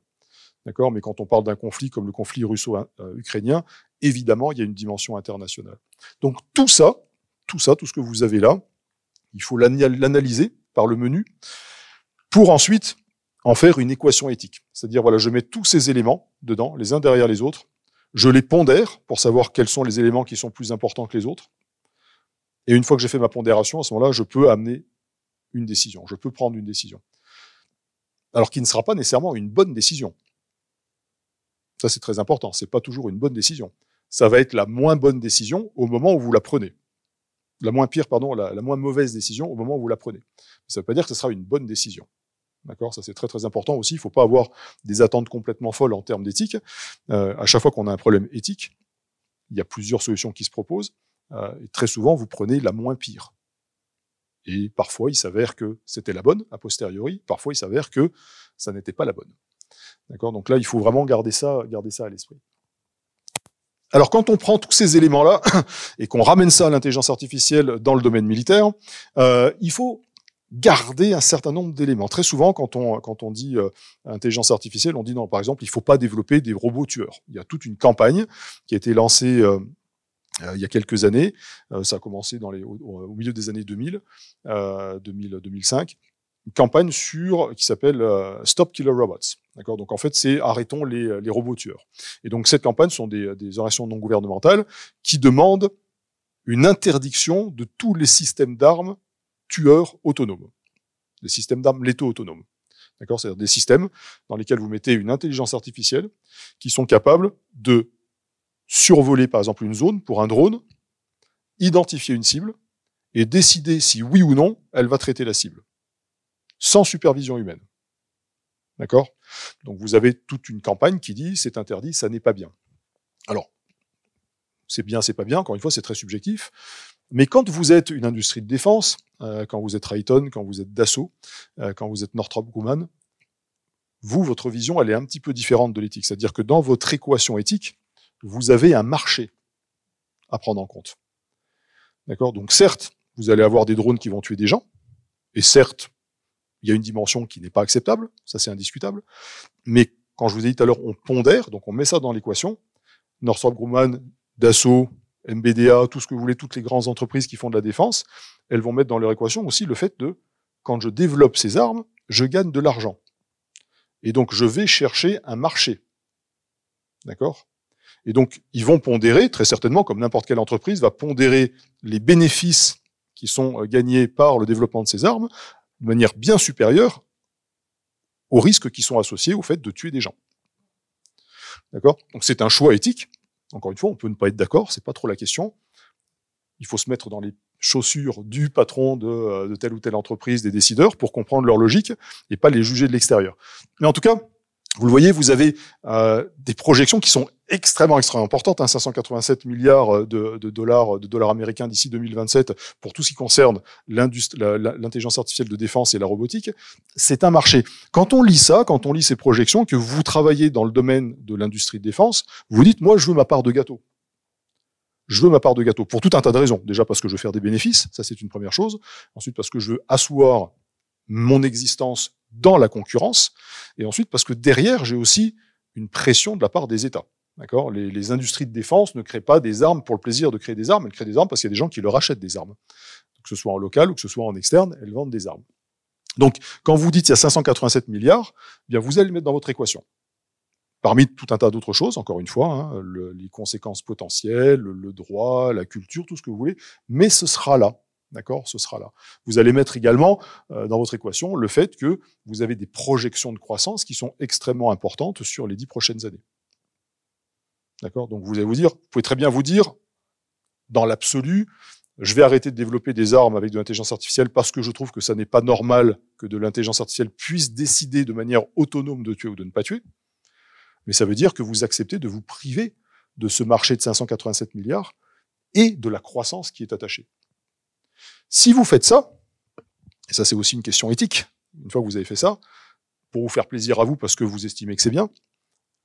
D'accord? Mais quand on parle d'un conflit comme le conflit russo-ukrainien, évidemment, il y a une dimension internationale. Donc tout ça, tout ça, tout ce que vous avez là, il faut l'analyser par le menu pour ensuite en faire une équation éthique. C'est-à-dire, voilà, je mets tous ces éléments dedans, les uns derrière les autres, je les pondère pour savoir quels sont les éléments qui sont plus importants que les autres. Et une fois que j'ai fait ma pondération, à ce moment-là, je peux amener une décision, je peux prendre une décision. Alors qui ne sera pas nécessairement une bonne décision. Ça, c'est très important. C'est pas toujours une bonne décision. Ça va être la moins bonne décision au moment où vous la prenez la moins pire, pardon, la, moins mauvaise décision au moment où vous la prenez. Ça ne veut pas dire que ce sera une bonne décision. D'accord? Ça, c'est très, très important aussi. Il ne faut pas avoir des attentes complètement folles en termes d'éthique. Euh, à chaque fois qu'on a un problème éthique, il y a plusieurs solutions qui se proposent. Euh, et très souvent, vous prenez la moins pire. Et parfois, il s'avère que c'était la bonne, a posteriori. Parfois, il s'avère que ça n'était pas la bonne. D'accord? Donc là, il faut vraiment garder ça, garder ça à l'esprit. Alors quand on prend tous ces éléments-là et qu'on ramène ça à l'intelligence artificielle dans le domaine militaire, euh, il faut garder un certain nombre d'éléments. Très souvent, quand on, quand on dit euh, intelligence artificielle, on dit non, par exemple, il ne faut pas développer des robots tueurs. Il y a toute une campagne qui a été lancée euh, il y a quelques années. Ça a commencé au, milieu des années 2000, 2000 2005 une campagne sur qui s'appelle Stop Killer Robots. D'accord? Donc en fait, c'est arrêtons les, les, robots tueurs. Et donc cette campagne sont des, des organisations non gouvernementales qui demandent une interdiction de tous les systèmes d'armes tueurs autonomes, les systèmes d'armes létaux autonomes. D'accord? C'est-à-dire des systèmes dans lesquels vous mettez une intelligence artificielle qui sont capables de survoler par exemple une zone pour un drone, identifier une cible et décider si oui ou non elle va traiter la cible sans supervision humaine. D'accord? Donc vous avez toute une campagne qui dit c'est interdit, ça n'est pas bien. Alors, c'est bien, c'est pas bien, encore une fois, c'est très subjectif. Mais quand vous êtes une industrie de défense, euh, quand vous êtes Rayton, quand vous êtes Dassault, euh, quand vous êtes Northrop Grumman, vous, votre vision, elle est un petit peu différente de l'éthique. C'est-à-dire que dans votre équation éthique, vous avez un marché à prendre en compte. D'accord? Donc certes, vous allez avoir des drones qui vont tuer des gens, et certes, il y a une dimension qui n'est pas acceptable, ça c'est indiscutable, mais quand je vous ai dit tout à l'heure, on pondère, donc on met ça dans l'équation, Northrop Grumman, Dassault, MBDA, tout ce que vous voulez, toutes les grandes entreprises qui font de la défense, elles vont mettre dans leur équation aussi le fait de, quand je développe ces armes, je gagne de l'argent. Et donc, je vais chercher un marché. D'accord? Et donc, ils vont pondérer, très certainement, comme n'importe quelle entreprise, va pondérer les bénéfices qui sont euh, gagnés par le développement de ces armes de manière bien supérieure aux risques qui sont associés au fait de tuer des gens. D'accord? Donc, c'est un choix éthique encore une fois, on peut ne pas être d'accord, c'est pas trop la question. Il faut se mettre dans les chaussures du patron de, euh, de, telle ou telle entreprise, des décideurs, pour comprendre leur logique et pas les juger de l'extérieur. Mais en tout cas, vous le voyez, vous avez euh, des projections qui sont extrêmement, extrêmement importantes. Hein, 587 milliards euh, de, de, dollars, de dollars américains d'ici 2027 pour tout ce qui concerne l'intelligence artificielle de défense et la robotique. C'est un marché. Quand on lit ça, quand on lit ces projections, que vous travaillez dans le domaine de l'industrie de défense, vous dites, moi, je veux ma part de gâteau. Je veux ma part de gâteau pour tout un tas de raisons. Déjà parce que je veux faire des bénéfices, ça c'est une première chose. Ensuite parce que je veux asseoir mon existence dans la concurrence, et ensuite parce que derrière, j'ai aussi une pression de la part des États. D'accord? Les, industries de défense ne créent pas des armes pour le plaisir de créer des armes, elles créent des armes parce qu'il y a des gens qui leur achètent des armes. Que ce soit en local ou que ce soit en externe, elles vendent des armes. Donc, quand vous dites il y a 587 milliards, eh bien vous allez le mettre dans votre équation. Parmi tout un tas d'autres choses, encore une fois, hein, le, les conséquences potentielles, le, le droit, la culture, tout ce que vous voulez, mais ce sera là. D'accord? Ce sera là. Vous allez mettre également euh, dans votre équation le fait que vous avez des projections de croissance qui sont extrêmement importantes sur les dix prochaines années. D'accord? Donc vous allez vous dire, vous pouvez très bien vous dire, dans l'absolu, je vais arrêter de développer des armes avec de l'intelligence artificielle parce que je trouve que ça n'est pas normal que de l'intelligence artificielle puisse décider de manière autonome de tuer ou de ne pas tuer. Mais ça veut dire que vous acceptez de vous priver de ce marché de 587 milliards et de la croissance qui est attachée. Si vous faites ça, et ça c'est aussi une question éthique, une fois que vous avez fait ça, pour vous faire plaisir à vous parce que vous estimez que c'est bien,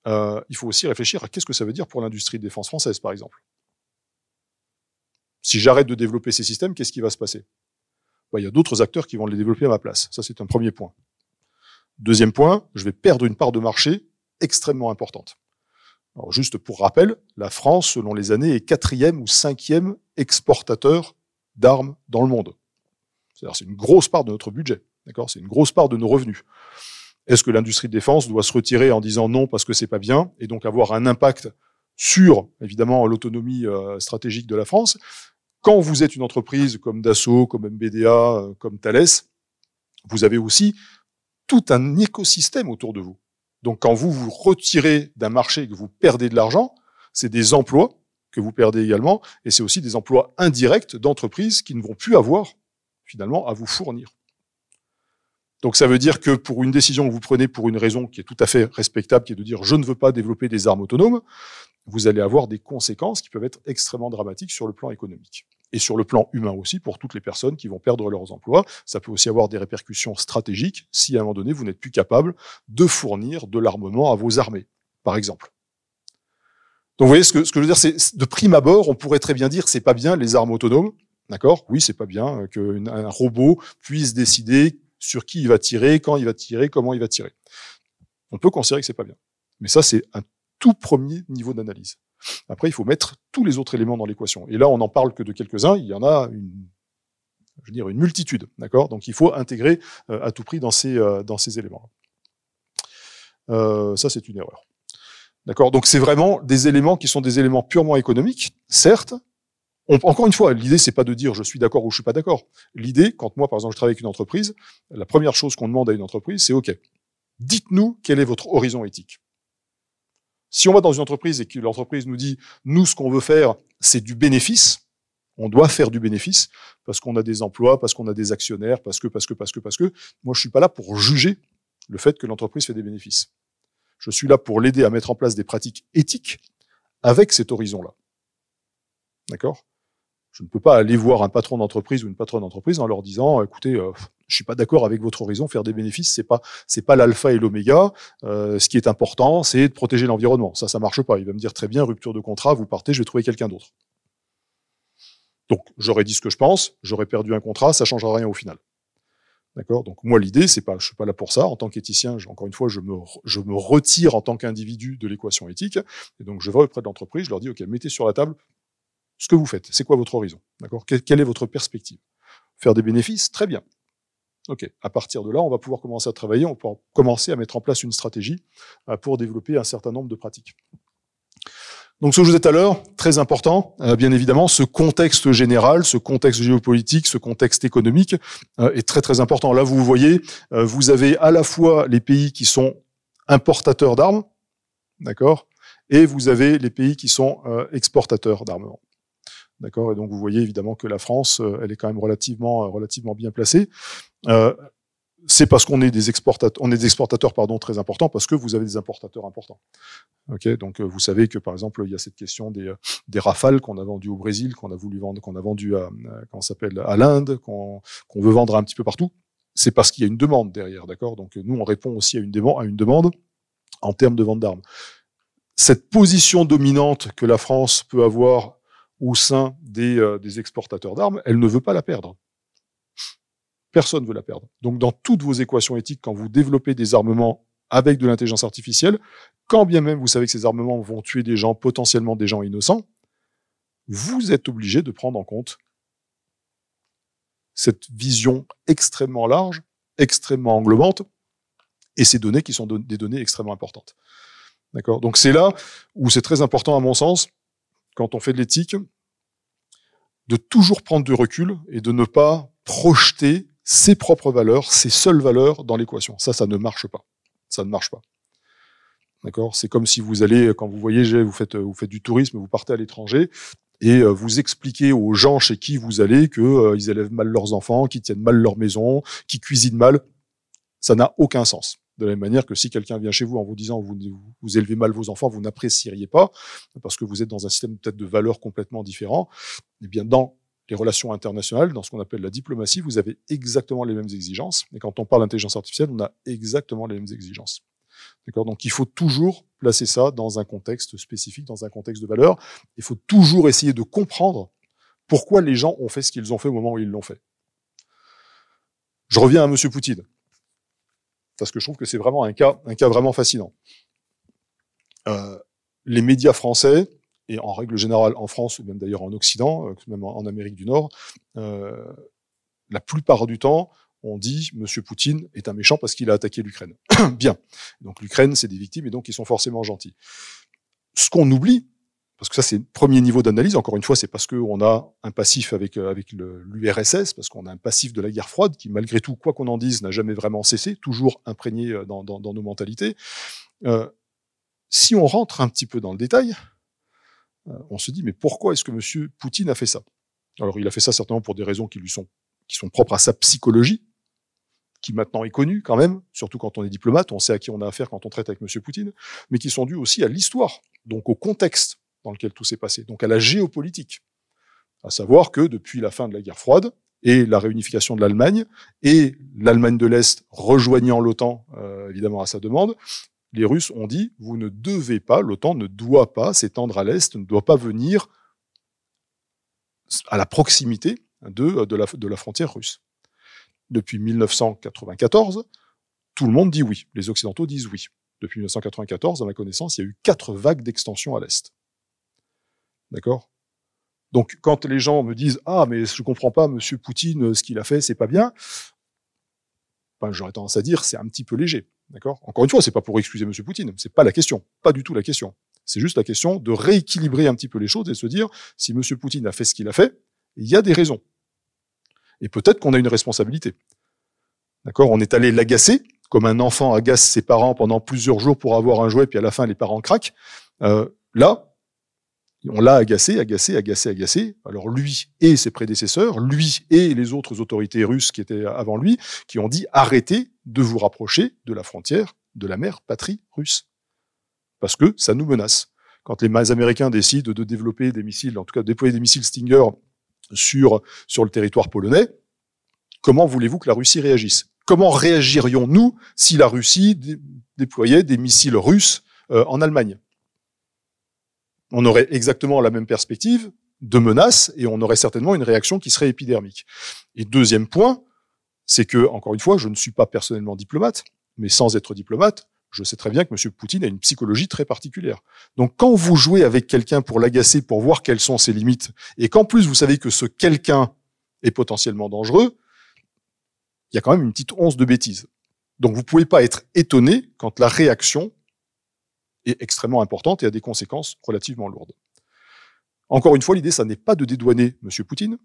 euh, il faut aussi réfléchir à qu'est-ce que ça veut dire pour l'industrie de défense française, par exemple. Si j'arrête de développer ces systèmes, qu'est-ce qui va se passer? Bah, Il y a d'autres acteurs qui vont les développer à ma place. Ça, c'est un premier point. Deuxième point, je vais perdre une part de marché extrêmement importante. Alors, juste pour rappel, la France, selon les années, est quatrième ou cinquième exportateur d'armes dans le monde. C'est-à-dire c'est une grosse part de notre budget, d'accord? C'est une grosse part de nos revenus. Est-ce que l'industrie de défense doit se retirer en disant non parce que c'est pas bien et donc avoir un impact sur évidemment l'autonomie euh, stratégique de la France? Quand vous êtes une entreprise comme Dassault, comme MBDA, euh, comme Thales, vous avez aussi tout un écosystème autour de vous. Donc quand vous vous retirez d'un marché et que vous perdez de l'argent, c'est des emplois que vous perdez également, et c'est aussi des emplois indirects d'entreprises qui ne vont plus avoir finalement à vous fournir. Donc ça veut dire que pour une décision que vous prenez pour une raison qui est tout à fait respectable, qui est de dire je ne veux pas développer des armes autonomes, vous allez avoir des conséquences qui peuvent être extrêmement dramatiques sur le plan économique. Et sur le plan humain aussi, pour toutes les personnes qui vont perdre leurs emplois, ça peut aussi avoir des répercussions stratégiques si à un moment donné vous n'êtes plus capable de fournir de l'armement à vos armées, par exemple. Donc vous voyez ce que, ce que je veux dire, c'est de prime abord, on pourrait très bien dire c'est pas bien les armes autonomes, d'accord? Oui, c'est pas bien euh, qu'un robot puisse décider sur qui il va tirer, quand il va tirer, comment il va tirer. On peut considérer que c'est pas bien. Mais ça, c'est un tout premier niveau d'analyse. Après, il faut mettre tous les autres éléments dans l'équation. Et là, on n'en parle que de quelques-uns. Il y en a une, je veux dire, une multitude, d'accord? Donc, il faut intégrer euh, à tout prix dans ces euh, dans ces éléments. Euh, ça, c'est une erreur. D'accord? Donc c'est vraiment des éléments qui sont des éléments purement économiques, certes. encore une fois, l'idée c'est pas de dire je suis d'accord ou je suis pas d'accord. L'idée, quand moi par exemple je travaille avec une entreprise, la première chose qu'on demande à une entreprise, c'est ok, dites-nous quel est votre horizon éthique. Si on va dans une entreprise et que l'entreprise nous dit nous ce qu'on veut faire c'est du bénéfice, on doit faire du bénéfice parce qu'on a des emplois, parce qu'on a des actionnaires, parce que, parce que, parce que, parce que. Moi, je suis pas là pour juger le fait que l'entreprise fait des bénéfices. Je suis là pour l'aider à mettre en place des pratiques éthiques avec cet horizon-là. D'accord? Je ne peux pas aller voir un patron d'entreprise ou une patronne d'entreprise en leur disant, écoutez, euh, je suis pas d'accord avec votre horizon, faire des bénéfices, c'est pas c'est pas l'alpha et l'oméga. Euh, ce qui est important, c'est de protéger l'environnement. Ça, ça marche pas. Il va me dire très bien, rupture de contrat, vous partez, je vais trouver quelqu'un d'autre. Donc, j'aurais dit ce que je pense, j'aurais perdu un contrat, ça changera rien au final. D'accord? Donc moi l'idée c'est pas je suis pas là pour ça. En tant qu'éthicien, encore une fois je me je me retire en tant qu'individu de l'équation éthique. Et donc je vais auprès de l'entreprise, je leur dis OK, mettez sur la table ce que vous faites, c'est quoi votre horizon? D'accord? Quelle, est votre perspective? Faire des bénéfices? Très bien. OK, à partir de là, on va pouvoir commencer à travailler, on va pouvoir commencer à mettre en place une stratégie euh, pour développer un certain nombre de pratiques. Donc ce que je vous ai tout à l'heure, très important, euh, bien évidemment, ce contexte général, ce contexte géopolitique, ce contexte économique euh, est très très important. Là, vous voyez, euh, vous avez à la fois les pays qui sont importateurs d'armes, d'accord, et vous avez les pays qui sont exportateurs d'armement. D'accord Et donc vous voyez évidemment que la France, elle est quand même relativement relativement bien placée c'est parce qu'on est des exportateurs, on est des exportateurs pardon très importants parce que vous avez des importateurs importants. Donc euh, vous savez que par exemple il y a cette question des, euh, des rafales qu'on a vendues au Brésil, qu'on a voulu vendre, qu'on a vendu à, comment s'appelle à l'Inde, qu'on veut vendre un petit peu partout. C'est parce qu'il y a une demande derrière, d'accord? Donc nous on répond aussi à une demande, en termes de vente d'armes. Cette position dominante que la France peut avoir au sein euh, des exportateurs d'armes, elle ne veut pas la perdre. Personne ne veut la perdre. Donc dans toutes vos équations éthiques, quand vous développez des armements avec de l'intelligence artificielle, quand bien même vous savez que ces armements vont tuer des gens, potentiellement des gens innocents, vous êtes obligé de prendre en compte cette vision extrêmement large, extrêmement englobante, et ces données qui sont des données extrêmement importantes. D'accord? Donc c'est là où c'est très important, à mon sens, quand on fait de l'éthique, de toujours prendre du recul et de ne pas projeter ses propres valeurs, ses seules valeurs dans l'équation. Ça, ça ne marche pas. Ça ne marche pas. D'accord? C'est comme si vous allez, quand vous voyagez, vous faites, vous faites du tourisme, vous partez à l'étranger, et euh, vous expliquez aux gens chez qui vous allez que euh, élèvent mal leurs enfants, qu'ils tiennent mal leur maison, qu'ils cuisinent mal. Ça n'a aucun sens. De la même manière que si quelqu'un vient chez vous en vous disant vous, vous élevez mal vos enfants, vous n'apprécieriez pas, parce que vous êtes dans un système peut-être de valeurs complètement différent. Eh bien, dans les relations internationales, dans ce qu'on appelle la diplomatie, vous avez exactement les mêmes exigences. Et quand on parle d'intelligence artificielle, on a exactement les mêmes exigences. D'accord? Donc il faut toujours placer ça dans un contexte spécifique, dans un contexte de valeur. Il faut toujours essayer de comprendre pourquoi les gens ont fait ce qu'ils ont fait au moment où ils l'ont fait. Je reviens à Monsieur Poutine, parce que je trouve que c'est vraiment un cas, un cas vraiment fascinant. Euh, les médias français et en règle générale en France ou même d'ailleurs en Occident, euh, même en Amérique du Nord, euh, la plupart du temps, on dit Monsieur Poutine est un méchant parce qu'il a attaqué l'Ukraine. Bien. Donc l'Ukraine, c'est des victimes et donc ils sont forcément gentils. Ce qu'on oublie, parce que ça c'est le premier niveau d'analyse, encore une fois, c'est parce qu'on a un passif avec, euh, avec l'URSS, parce qu'on a un passif de la guerre froide qui, malgré tout, quoi qu'on en dise, n'a jamais vraiment cessé, toujours imprégné dans, dans, dans nos mentalités. Euh, si on rentre un petit peu dans le détail, euh, on se dit, mais pourquoi est-ce que M. Poutine a fait ça? Alors, il a fait ça certainement pour des raisons qui lui sont, qui sont propres à sa psychologie, qui maintenant est connue quand même, surtout quand on est diplomate, on sait à qui on a affaire quand on traite avec M. Poutine, mais qui sont dues aussi à l'histoire, donc au contexte dans lequel tout s'est passé, donc à la géopolitique. À savoir que depuis la fin de la guerre froide et la réunification de l'Allemagne, et l'Allemagne de l'Est rejoignant l'OTAN, euh, évidemment à sa demande, les Russes ont dit, vous ne devez pas, l'OTAN ne doit pas s'étendre à l'Est, ne doit pas venir à la proximité de, la frontière russe. Depuis 1994, tout le monde dit oui. Les Occidentaux disent oui. Depuis 1994, à ma connaissance, il y a eu quatre vagues d'extension à l'Est. D'accord? Donc, quand les gens me disent Ah, mais je ne comprends pas, Monsieur Poutine, ce qu'il a fait, c'est pas bien, ben, j'aurais tendance à dire c'est un petit peu léger. D'accord? Encore une fois, c'est pas pour excuser M. Poutine, c'est pas la question, pas du tout la question. C'est juste la question de rééquilibrer un petit peu les choses et se dire si M. Poutine a fait ce qu'il a fait, il y a des raisons. Et peut-être qu'on a une responsabilité. D'accord? On est allé l'agacer, comme un enfant agace ses parents pendant plusieurs jours pour avoir un jouet, puis à la fin les parents craquent. Euh, là, on l'a agacé, agacé, agacé, agacé. Alors lui et ses prédécesseurs, lui et les autres autorités russes qui étaient avant lui, qui ont dit arrêtez de vous rapprocher de la frontière de la mère patrie russe. Parce que ça nous menace. Quand les Américains décident de développer des missiles, en tout cas de déployer des missiles Stinger sur, sur le territoire polonais, comment voulez-vous que la Russie réagisse? Comment réagirions-nous si la Russie déployait des missiles russes euh, en Allemagne? On aurait exactement la même perspective de menace et on aurait certainement une réaction qui serait épidermique. Et deuxième point, c'est que, encore une fois, je ne suis pas personnellement diplomate, mais sans être diplomate, je sais très bien que M. Poutine a une psychologie très particulière. Donc quand vous jouez avec quelqu'un pour l'agacer, pour voir quelles sont ses limites, et qu'en plus vous savez que ce quelqu'un est potentiellement dangereux, il y a quand même une petite once de bêtise. Donc vous ne pouvez pas être étonné quand la réaction est extrêmement importante et a des conséquences relativement lourdes. Encore une fois, l'idée, ça n'est pas de dédouaner M. Poutine,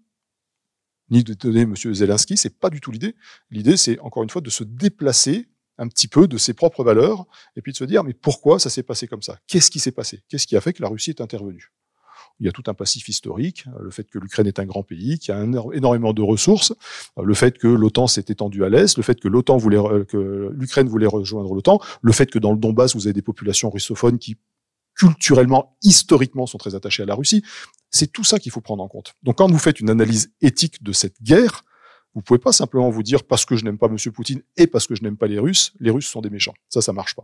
ni de dédouaner M. Zelensky, c'est pas du tout l'idée. L'idée, c'est encore une fois de se déplacer un petit peu de ses propres valeurs et puis de se dire mais pourquoi ça s'est passé comme ça? Qu'est-ce qui s'est passé? Qu'est-ce qui a fait que la Russie est intervenue? Il y a tout un passif historique, le fait que l'Ukraine est un grand pays, qu'il y a énormément de ressources, le fait que l'OTAN s'est étendue à l'est, le fait que l'OTAN voulait que l'Ukraine voulait rejoindre l'OTAN, le fait que dans le Donbass vous avez des populations russophones qui culturellement, historiquement sont très attachées à la Russie. C'est tout ça qu'il faut prendre en compte. Donc quand vous faites une analyse éthique de cette guerre, vous pouvez pas simplement vous dire parce que je n'aime pas M. Poutine et parce que je n'aime pas les Russes, les Russes sont des méchants. Ça, ça marche pas.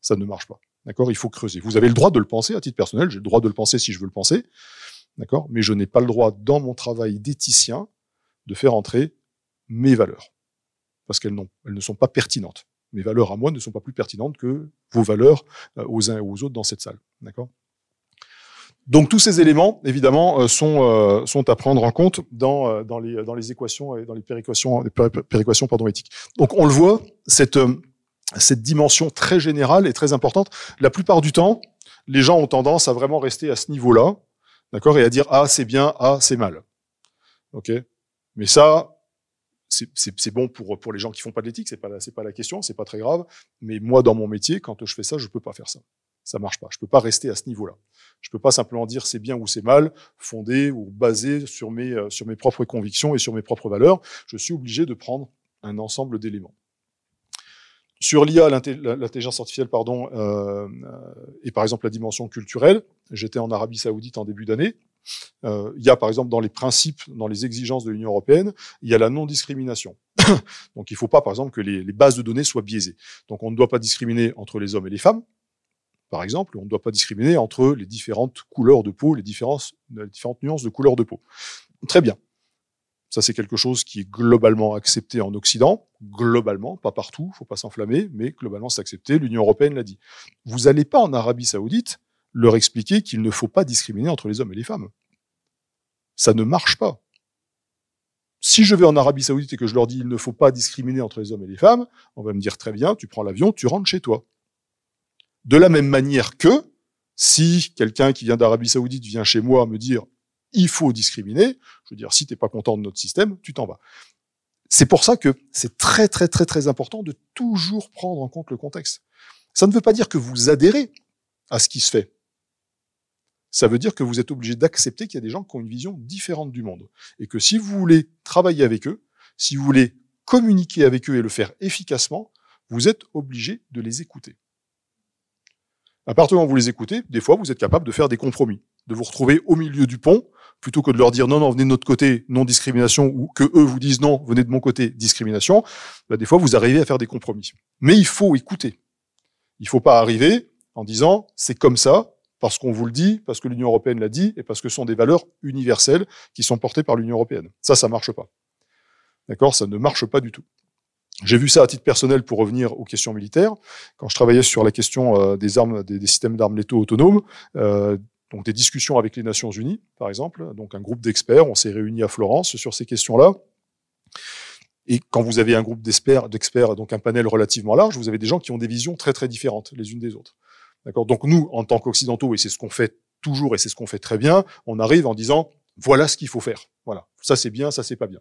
Ça ne marche pas. D'accord? Il faut creuser. Vous avez le droit de le penser à titre personnel. J'ai le droit de le penser si je veux le penser. D'accord? Mais je n'ai pas le droit, dans mon travail d'éthicien, de faire entrer mes valeurs. Parce qu'elles elles ne sont pas pertinentes. Mes valeurs à moi ne sont pas plus pertinentes que vos valeurs euh, aux uns et aux autres dans cette salle. D'accord? Donc tous ces éléments, évidemment, euh, sont, euh, sont à prendre en compte dans, dans, les, dans les équations et dans les péréquations, péréquations pardon, éthiques. Donc on le voit, cette, cette dimension très générale est très importante. La plupart du temps, les gens ont tendance à vraiment rester à ce niveau-là, d'accord, et à dire ah c'est bien, ah c'est mal, ok? Mais ça, c'est bon pour pour les gens qui font pas de l'éthique, c'est pas pas la question, c'est pas très grave. Mais moi, dans mon métier, quand je fais ça, je peux pas faire ça ça marche pas. Je peux pas rester à ce niveau-là. Je peux pas simplement dire c'est bien ou c'est mal, fondé ou basé sur mes, euh, sur mes propres convictions et sur mes propres valeurs. Je suis obligé de prendre un ensemble d'éléments. Sur l'IA, l'intelligence artificielle, pardon, euh, euh, et par exemple la dimension culturelle, j'étais en Arabie Saoudite en début d'année. Euh, il y a par exemple dans les principes, dans les exigences de l'Union européenne, il y a la non-discrimination. Donc il ne faut pas par exemple que les, bases de données soient biaisées. Donc on ne doit pas discriminer entre les hommes et les femmes, par exemple, on ne doit pas discriminer entre les différentes couleurs de peau, les, différentes nuances de couleurs de peau. Très bien. Ça, c'est quelque chose qui est globalement accepté en Occident, globalement, pas partout, faut pas s'enflammer, mais globalement c'est accepté, l'Union européenne l'a dit. Vous n'allez pas en Arabie saoudite leur expliquer qu'il ne faut pas discriminer entre les hommes et les femmes. Ça ne marche pas. Si je vais en Arabie saoudite et que je leur dis il ne faut pas discriminer entre les hommes et les femmes, on va me dire très bien, tu prends l'avion, tu rentres chez toi. De la même manière que si quelqu'un qui vient d'Arabie Saoudite vient chez moi me dire il faut discriminer, je veux dire si t'es pas content de notre système, tu t'en vas. C'est pour ça que c'est très très très très important de toujours prendre en compte le contexte. Ça ne veut pas dire que vous adhérez à ce qui se fait. Ça veut dire que vous êtes obligé d'accepter qu'il y a des gens qui ont une vision différente du monde. Et que si vous voulez travailler avec eux, si vous voulez communiquer avec eux et le faire efficacement, vous êtes obligé de les écouter. À partir du moment où vous les écoutez, des fois, vous êtes capable de faire des compromis, de vous retrouver au milieu du pont, plutôt que de leur dire non, non, venez de notre côté, non discrimination, ou que eux vous disent non, venez de mon côté, discrimination. Bah, des fois, vous arrivez à faire des compromis. Mais il faut écouter. Il faut pas arriver en disant c'est comme ça, parce qu'on vous le dit, parce que l'Union européenne l'a dit, et parce que ce sont des valeurs universelles qui sont portées par l'Union européenne. Ça, ça marche pas. D'accord? Ça ne marche pas du tout. J'ai vu ça à titre personnel pour revenir aux questions militaires. Quand je travaillais sur la question euh, des armes, des, systèmes d'armes létaux autonomes, euh, donc des discussions avec les Nations Unies, par exemple, donc un groupe d'experts, on s'est réunis à Florence sur ces questions-là. Et quand vous avez un groupe d'experts, donc un panel relativement large, vous avez des gens qui ont des visions très très différentes les unes des autres. D'accord? Donc nous, en tant qu'occidentaux, et c'est ce qu'on fait toujours et c'est ce qu'on fait très bien, on arrive en disant voilà ce qu'il faut faire. Voilà, ça c'est bien, ça c'est pas bien.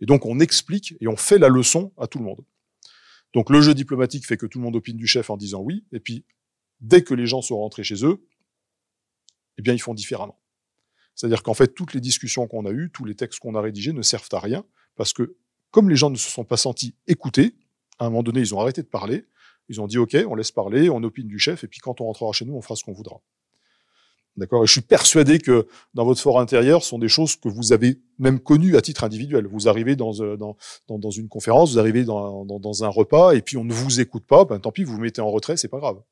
Et donc on explique et on fait la leçon à tout le monde. Donc le jeu diplomatique fait que tout le monde opine du chef en disant oui, et puis dès que les gens sont rentrés chez eux, eh bien ils font différemment. C'est-à-dire qu'en fait toutes les discussions qu'on a eues, tous les textes qu'on a rédigés ne servent à rien parce que comme les gens ne se sont pas sentis écoutés, À un moment donné, ils ont arrêté de parler. Ils ont dit OK, on laisse parler, on opine du chef, et puis quand on rentrera chez nous, on fera ce qu'on voudra. D'accord? Et je suis persuadé que dans votre fort intérieur, ce sont des choses que vous avez même connues à titre individuel. Vous arrivez dans, euh, une conférence, vous arrivez dans, dans, un repas, et puis on ne vous écoute pas, ben tant pis, vous vous mettez en retrait, c'est pas grave.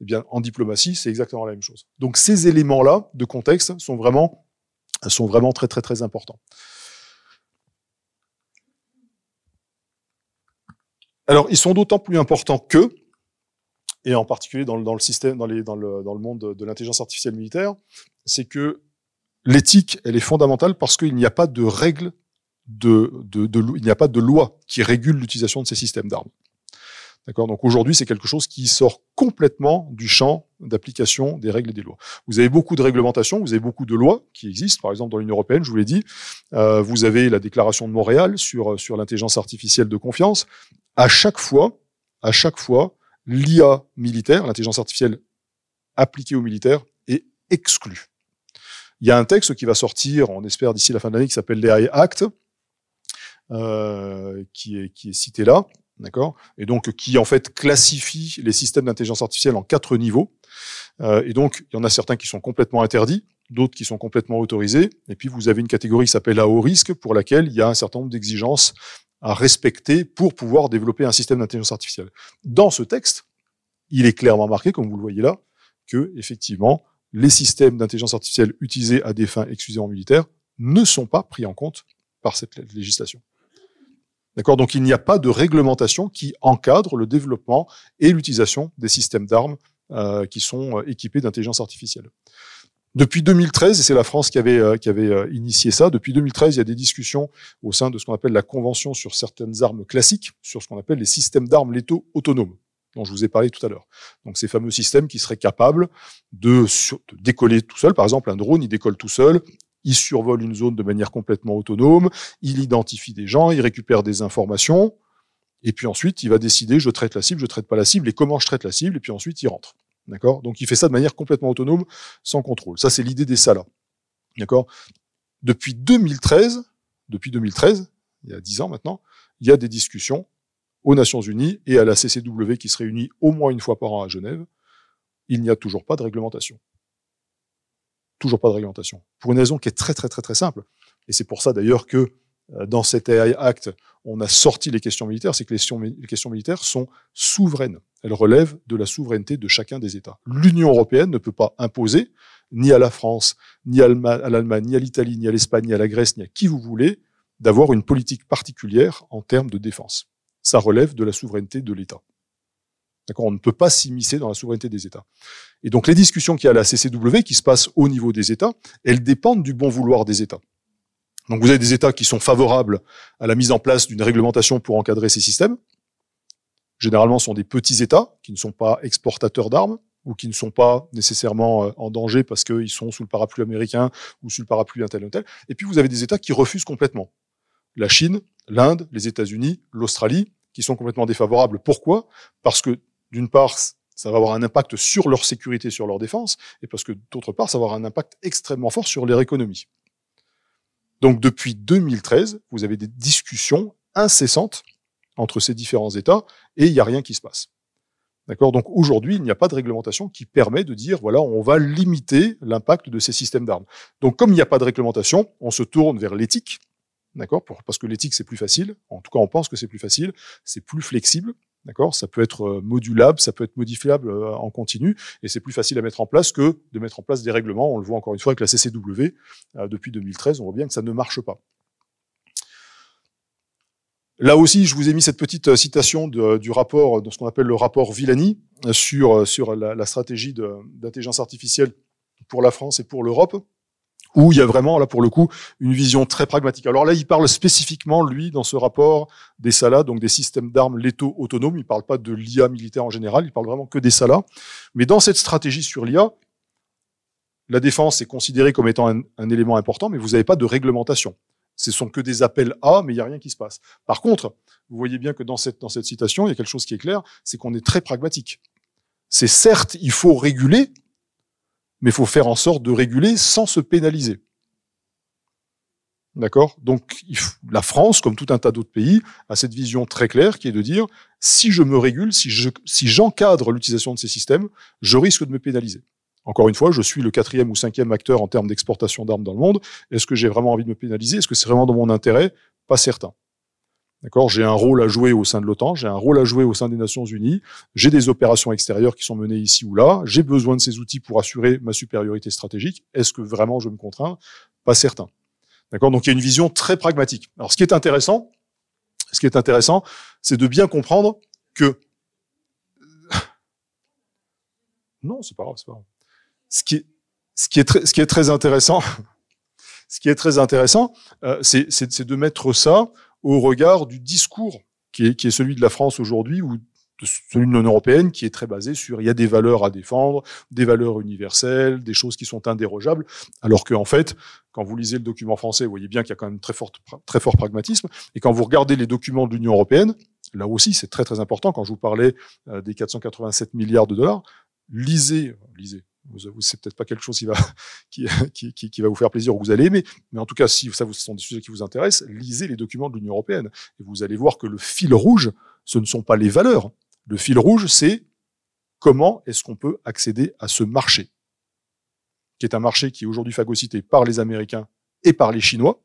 Eh bien, en diplomatie, c'est exactement la même chose. Donc ces éléments-là de contexte sont vraiment, sont vraiment très très très importants. Alors, ils sont d'autant plus importants que, et en particulier dans, le système, dans, dans, le, dans le monde de l'intelligence artificielle militaire, c'est que l'éthique, elle est fondamentale parce qu'il n'y a pas de règles, il n'y a pas de loi qui régule l'utilisation de ces systèmes d'armes. D'accord? Donc aujourd'hui, c'est quelque chose qui sort complètement du champ d'application des règles et des lois. Vous avez beaucoup de réglementations, vous avez beaucoup de lois qui existent, par exemple dans l'Union européenne, je vous l'ai dit. Euh, vous avez la déclaration de Montréal sur, sur l'intelligence artificielle de confiance. À chaque fois, à chaque fois, l'IA militaire, l'intelligence artificielle appliquée aux militaires, est exclue. Il y a un texte qui va sortir, on espère d'ici la fin de l'année, qui s'appelle l'AI Act, euh, qui, est, qui est cité là, d'accord? Et donc qui en fait classifie les systèmes d'intelligence artificielle en quatre niveaux. Euh, et donc il y en a certains qui sont complètement interdits, d'autres qui sont complètement autorisés. Et puis vous avez une catégorie qui s'appelle à haut risque, pour laquelle il y a un certain nombre d'exigences à respecter pour pouvoir développer un système d'intelligence artificielle. Dans ce texte, il est clairement marqué, comme vous le voyez là, que effectivement les systèmes d'intelligence artificielle utilisés à des fins exclusivement militaires ne sont pas pris en compte par cette législation. D'accord? Donc il n'y a pas de réglementation qui encadre le développement et l'utilisation des systèmes d'armes euh, qui sont euh, équipés d'intelligence artificielle. Depuis 2013, et c'est la France qui avait, euh, qui avait initié ça, depuis 2013, il y a des discussions au sein de ce qu'on appelle la Convention sur certaines armes classiques, sur ce qu'on appelle les systèmes d'armes létaux autonomes dont je vous ai parlé tout à l'heure. Donc ces fameux systèmes qui seraient capables de, de, décoller tout seul. Par exemple, un drone, il décolle tout seul, il survole une zone de manière complètement autonome, il identifie des gens, il récupère des informations, et puis ensuite, il va décider, je traite la cible, je traite pas la cible, et comment je traite la cible, et puis ensuite, il rentre. Donc il fait ça de manière complètement autonome, sans contrôle. Ça, c'est l'idée des SALA. D'accord? Depuis 2013, depuis 2013, il y a 10 ans maintenant, il y a des discussions aux Nations Unies et à la CCW qui se réunit au moins une fois par an à Genève. Il n'y a toujours pas de réglementation. Toujours pas de réglementation. Pour une raison qui est très très très très simple. Et c'est pour ça d'ailleurs que euh, dans cet AI Act, on a sorti les questions militaires, c'est que les questions, militaires sont souveraines. Elles relèvent de la souveraineté de chacun des États. L'Union européenne ne peut pas imposer, ni à la France, ni à l'Allemagne, ni à l'Italie, ni à l'Espagne, ni à la Grèce, ni à qui vous voulez, d'avoir une politique particulière en termes de défense. Ça relève de la souveraineté de l'État. D'accord On ne peut pas s'immiscer dans la souveraineté des États. Et donc les discussions qu'il y a à la CCW, qui se passent au niveau des États, elles dépendent du bon vouloir des États. Donc vous avez des États qui sont favorables à la mise en place d'une réglementation pour encadrer ces systèmes. Généralement, ce sont des petits États qui ne sont pas exportateurs d'armes ou qui ne sont pas nécessairement euh, en danger parce qu'ils sont sous le parapluie américain ou sous le parapluie un tel ou tel. Et puis vous avez des États qui refusent complètement. La Chine, l'Inde, les États-Unis, l'Australie, qui sont complètement défavorables. Pourquoi? Parce que d'une part, ça va avoir un impact sur leur sécurité, sur leur défense, et parce que d'autre part, ça va avoir un impact extrêmement fort sur leur économie. Donc depuis 2013, vous avez des discussions incessantes entre ces différents États et il n'y a rien qui se passe. D'accord? Donc aujourd'hui, il n'y a pas de réglementation qui permet de dire voilà, on va limiter l'impact de ces systèmes d'armes. Donc comme il n'y a pas de réglementation, on se tourne vers l'éthique. D'accord? Parce que l'éthique c'est plus facile. En tout cas, on pense que c'est plus facile, c'est plus flexible. D'accord? Ça peut être euh, modulable, ça peut être modifiable euh, en continu, et c'est plus facile à mettre en place que de mettre en place des règlements. On le voit encore une fois avec la CCW euh, depuis 2013, on voit bien que ça ne marche pas. Là aussi, je vous ai mis cette petite citation du rapport, de ce qu'on appelle le rapport Villani, sur, sur la stratégie d'intelligence artificielle pour la France et pour l'Europe où il y a vraiment, là, pour le coup, une vision très pragmatique. Alors là, il parle spécifiquement, lui, dans ce rapport, des SALA, donc des systèmes d'armes létaux autonomes. Il parle pas de l'IA militaire en général, il parle vraiment que des SALA. Mais dans cette stratégie sur l'IA, la défense est considérée comme étant un, élément important, mais vous n'avez pas de réglementation. Ce sont que des appels à, mais il n'y a rien qui se passe. Par contre, vous voyez bien que dans cette, dans cette citation, il y a quelque chose qui est clair, c'est qu'on est très pragmatique. C'est certes, il faut réguler, mais il faut faire en sorte de réguler sans se pénaliser. D'accord? Donc, la France, comme tout un tas d'autres pays, a cette vision très claire qui est de dire si je me régule, si je, si j'encadre l'utilisation de ces systèmes, je risque de me pénaliser. Encore une fois, je suis le quatrième ou cinquième acteur en termes d'exportation d'armes dans le monde. Est-ce que j'ai vraiment envie de me pénaliser? Est-ce que c'est vraiment dans mon intérêt? Pas certain. D'accord? J'ai un rôle à jouer au sein de l'OTAN, j'ai un rôle à jouer au sein des Nations Unies, j'ai des opérations extérieures qui sont menées ici ou là, j'ai besoin de ces outils pour assurer ma supériorité stratégique. Est-ce que vraiment je me contrains? Pas certain. D'accord? Donc il y a une vision très pragmatique. Alors ce qui est intéressant, ce qui est intéressant, c'est de bien comprendre que non, c'est pas grave, c'est pas grave. Ce qui est, ce qui est très, ce qui est très intéressant, ce qui est très intéressant, euh, c'est de mettre ça au regard du discours qui est, celui de la France aujourd'hui ou de celui de l'Union européenne qui est très basé sur il y a des valeurs à défendre, des valeurs universelles, des choses qui sont indérogeables, alors qu'en fait, quand vous lisez le document français, vous voyez bien qu'il y a quand même très fort, très fort pragmatisme, et quand vous regardez les documents de l'Union européenne, là aussi c'est très très important, quand je vous parlais euh, des 487 milliards de dollars, lisez, lisez, vous, c'est peut-être pas quelque chose qui va, qui, qui, qui, va vous faire plaisir ou que vous allez aimer, mais en tout cas, si ça, ce sont des sujets qui vous intéressent, lisez les documents de l'Union européenne et vous allez voir que le fil rouge, ce ne sont pas les valeurs. Le fil rouge, c'est comment est-ce qu'on peut accéder à ce marché, qui est un marché qui est aujourd'hui phagocyté par les Américains et par les Chinois,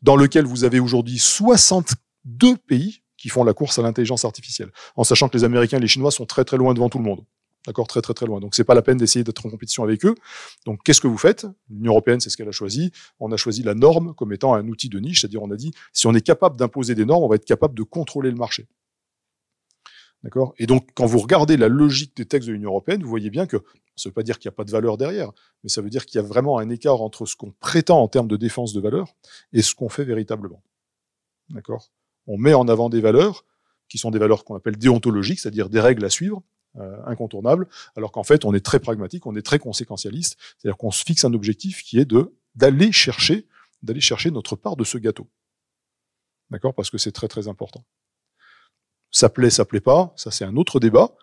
dans lequel vous avez aujourd'hui 62 pays qui font la course à l'intelligence artificielle, en sachant que les Américains et les Chinois sont très très loin devant tout le monde. D'accord, très très très loin. Donc c'est pas la peine d'essayer d'être en compétition avec eux. Donc qu'est-ce que vous faites? L'Union européenne, c'est ce qu'elle a choisi. On a choisi la norme comme étant un outil de niche, c'est-à-dire on a dit si on est capable d'imposer des normes, on va être capable de contrôler le marché. D'accord? Et donc quand vous regardez la logique des textes de l'Union européenne, vous voyez bien que ça veut pas dire qu'il n'y a pas de valeur derrière, mais ça veut dire qu'il y a vraiment un écart entre ce qu'on prétend en termes de défense de valeur et ce qu'on fait véritablement. D'accord? On met en avant des valeurs qui sont des valeurs qu'on appelle déontologiques, c'est-à-dire des règles à suivre, incontournable, alors qu'en fait, on est très pragmatique, on est très conséquentialiste, c'est-à-dire qu'on se fixe un objectif qui est de d'aller chercher, d'aller chercher notre part de ce gâteau. D'accord? Parce que c'est très très important. Ça plaît, ça plaît pas, ça c'est un autre débat,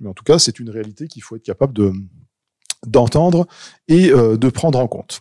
mais en tout cas, c'est une réalité qu'il faut être capable de d'entendre et euh, de prendre en compte.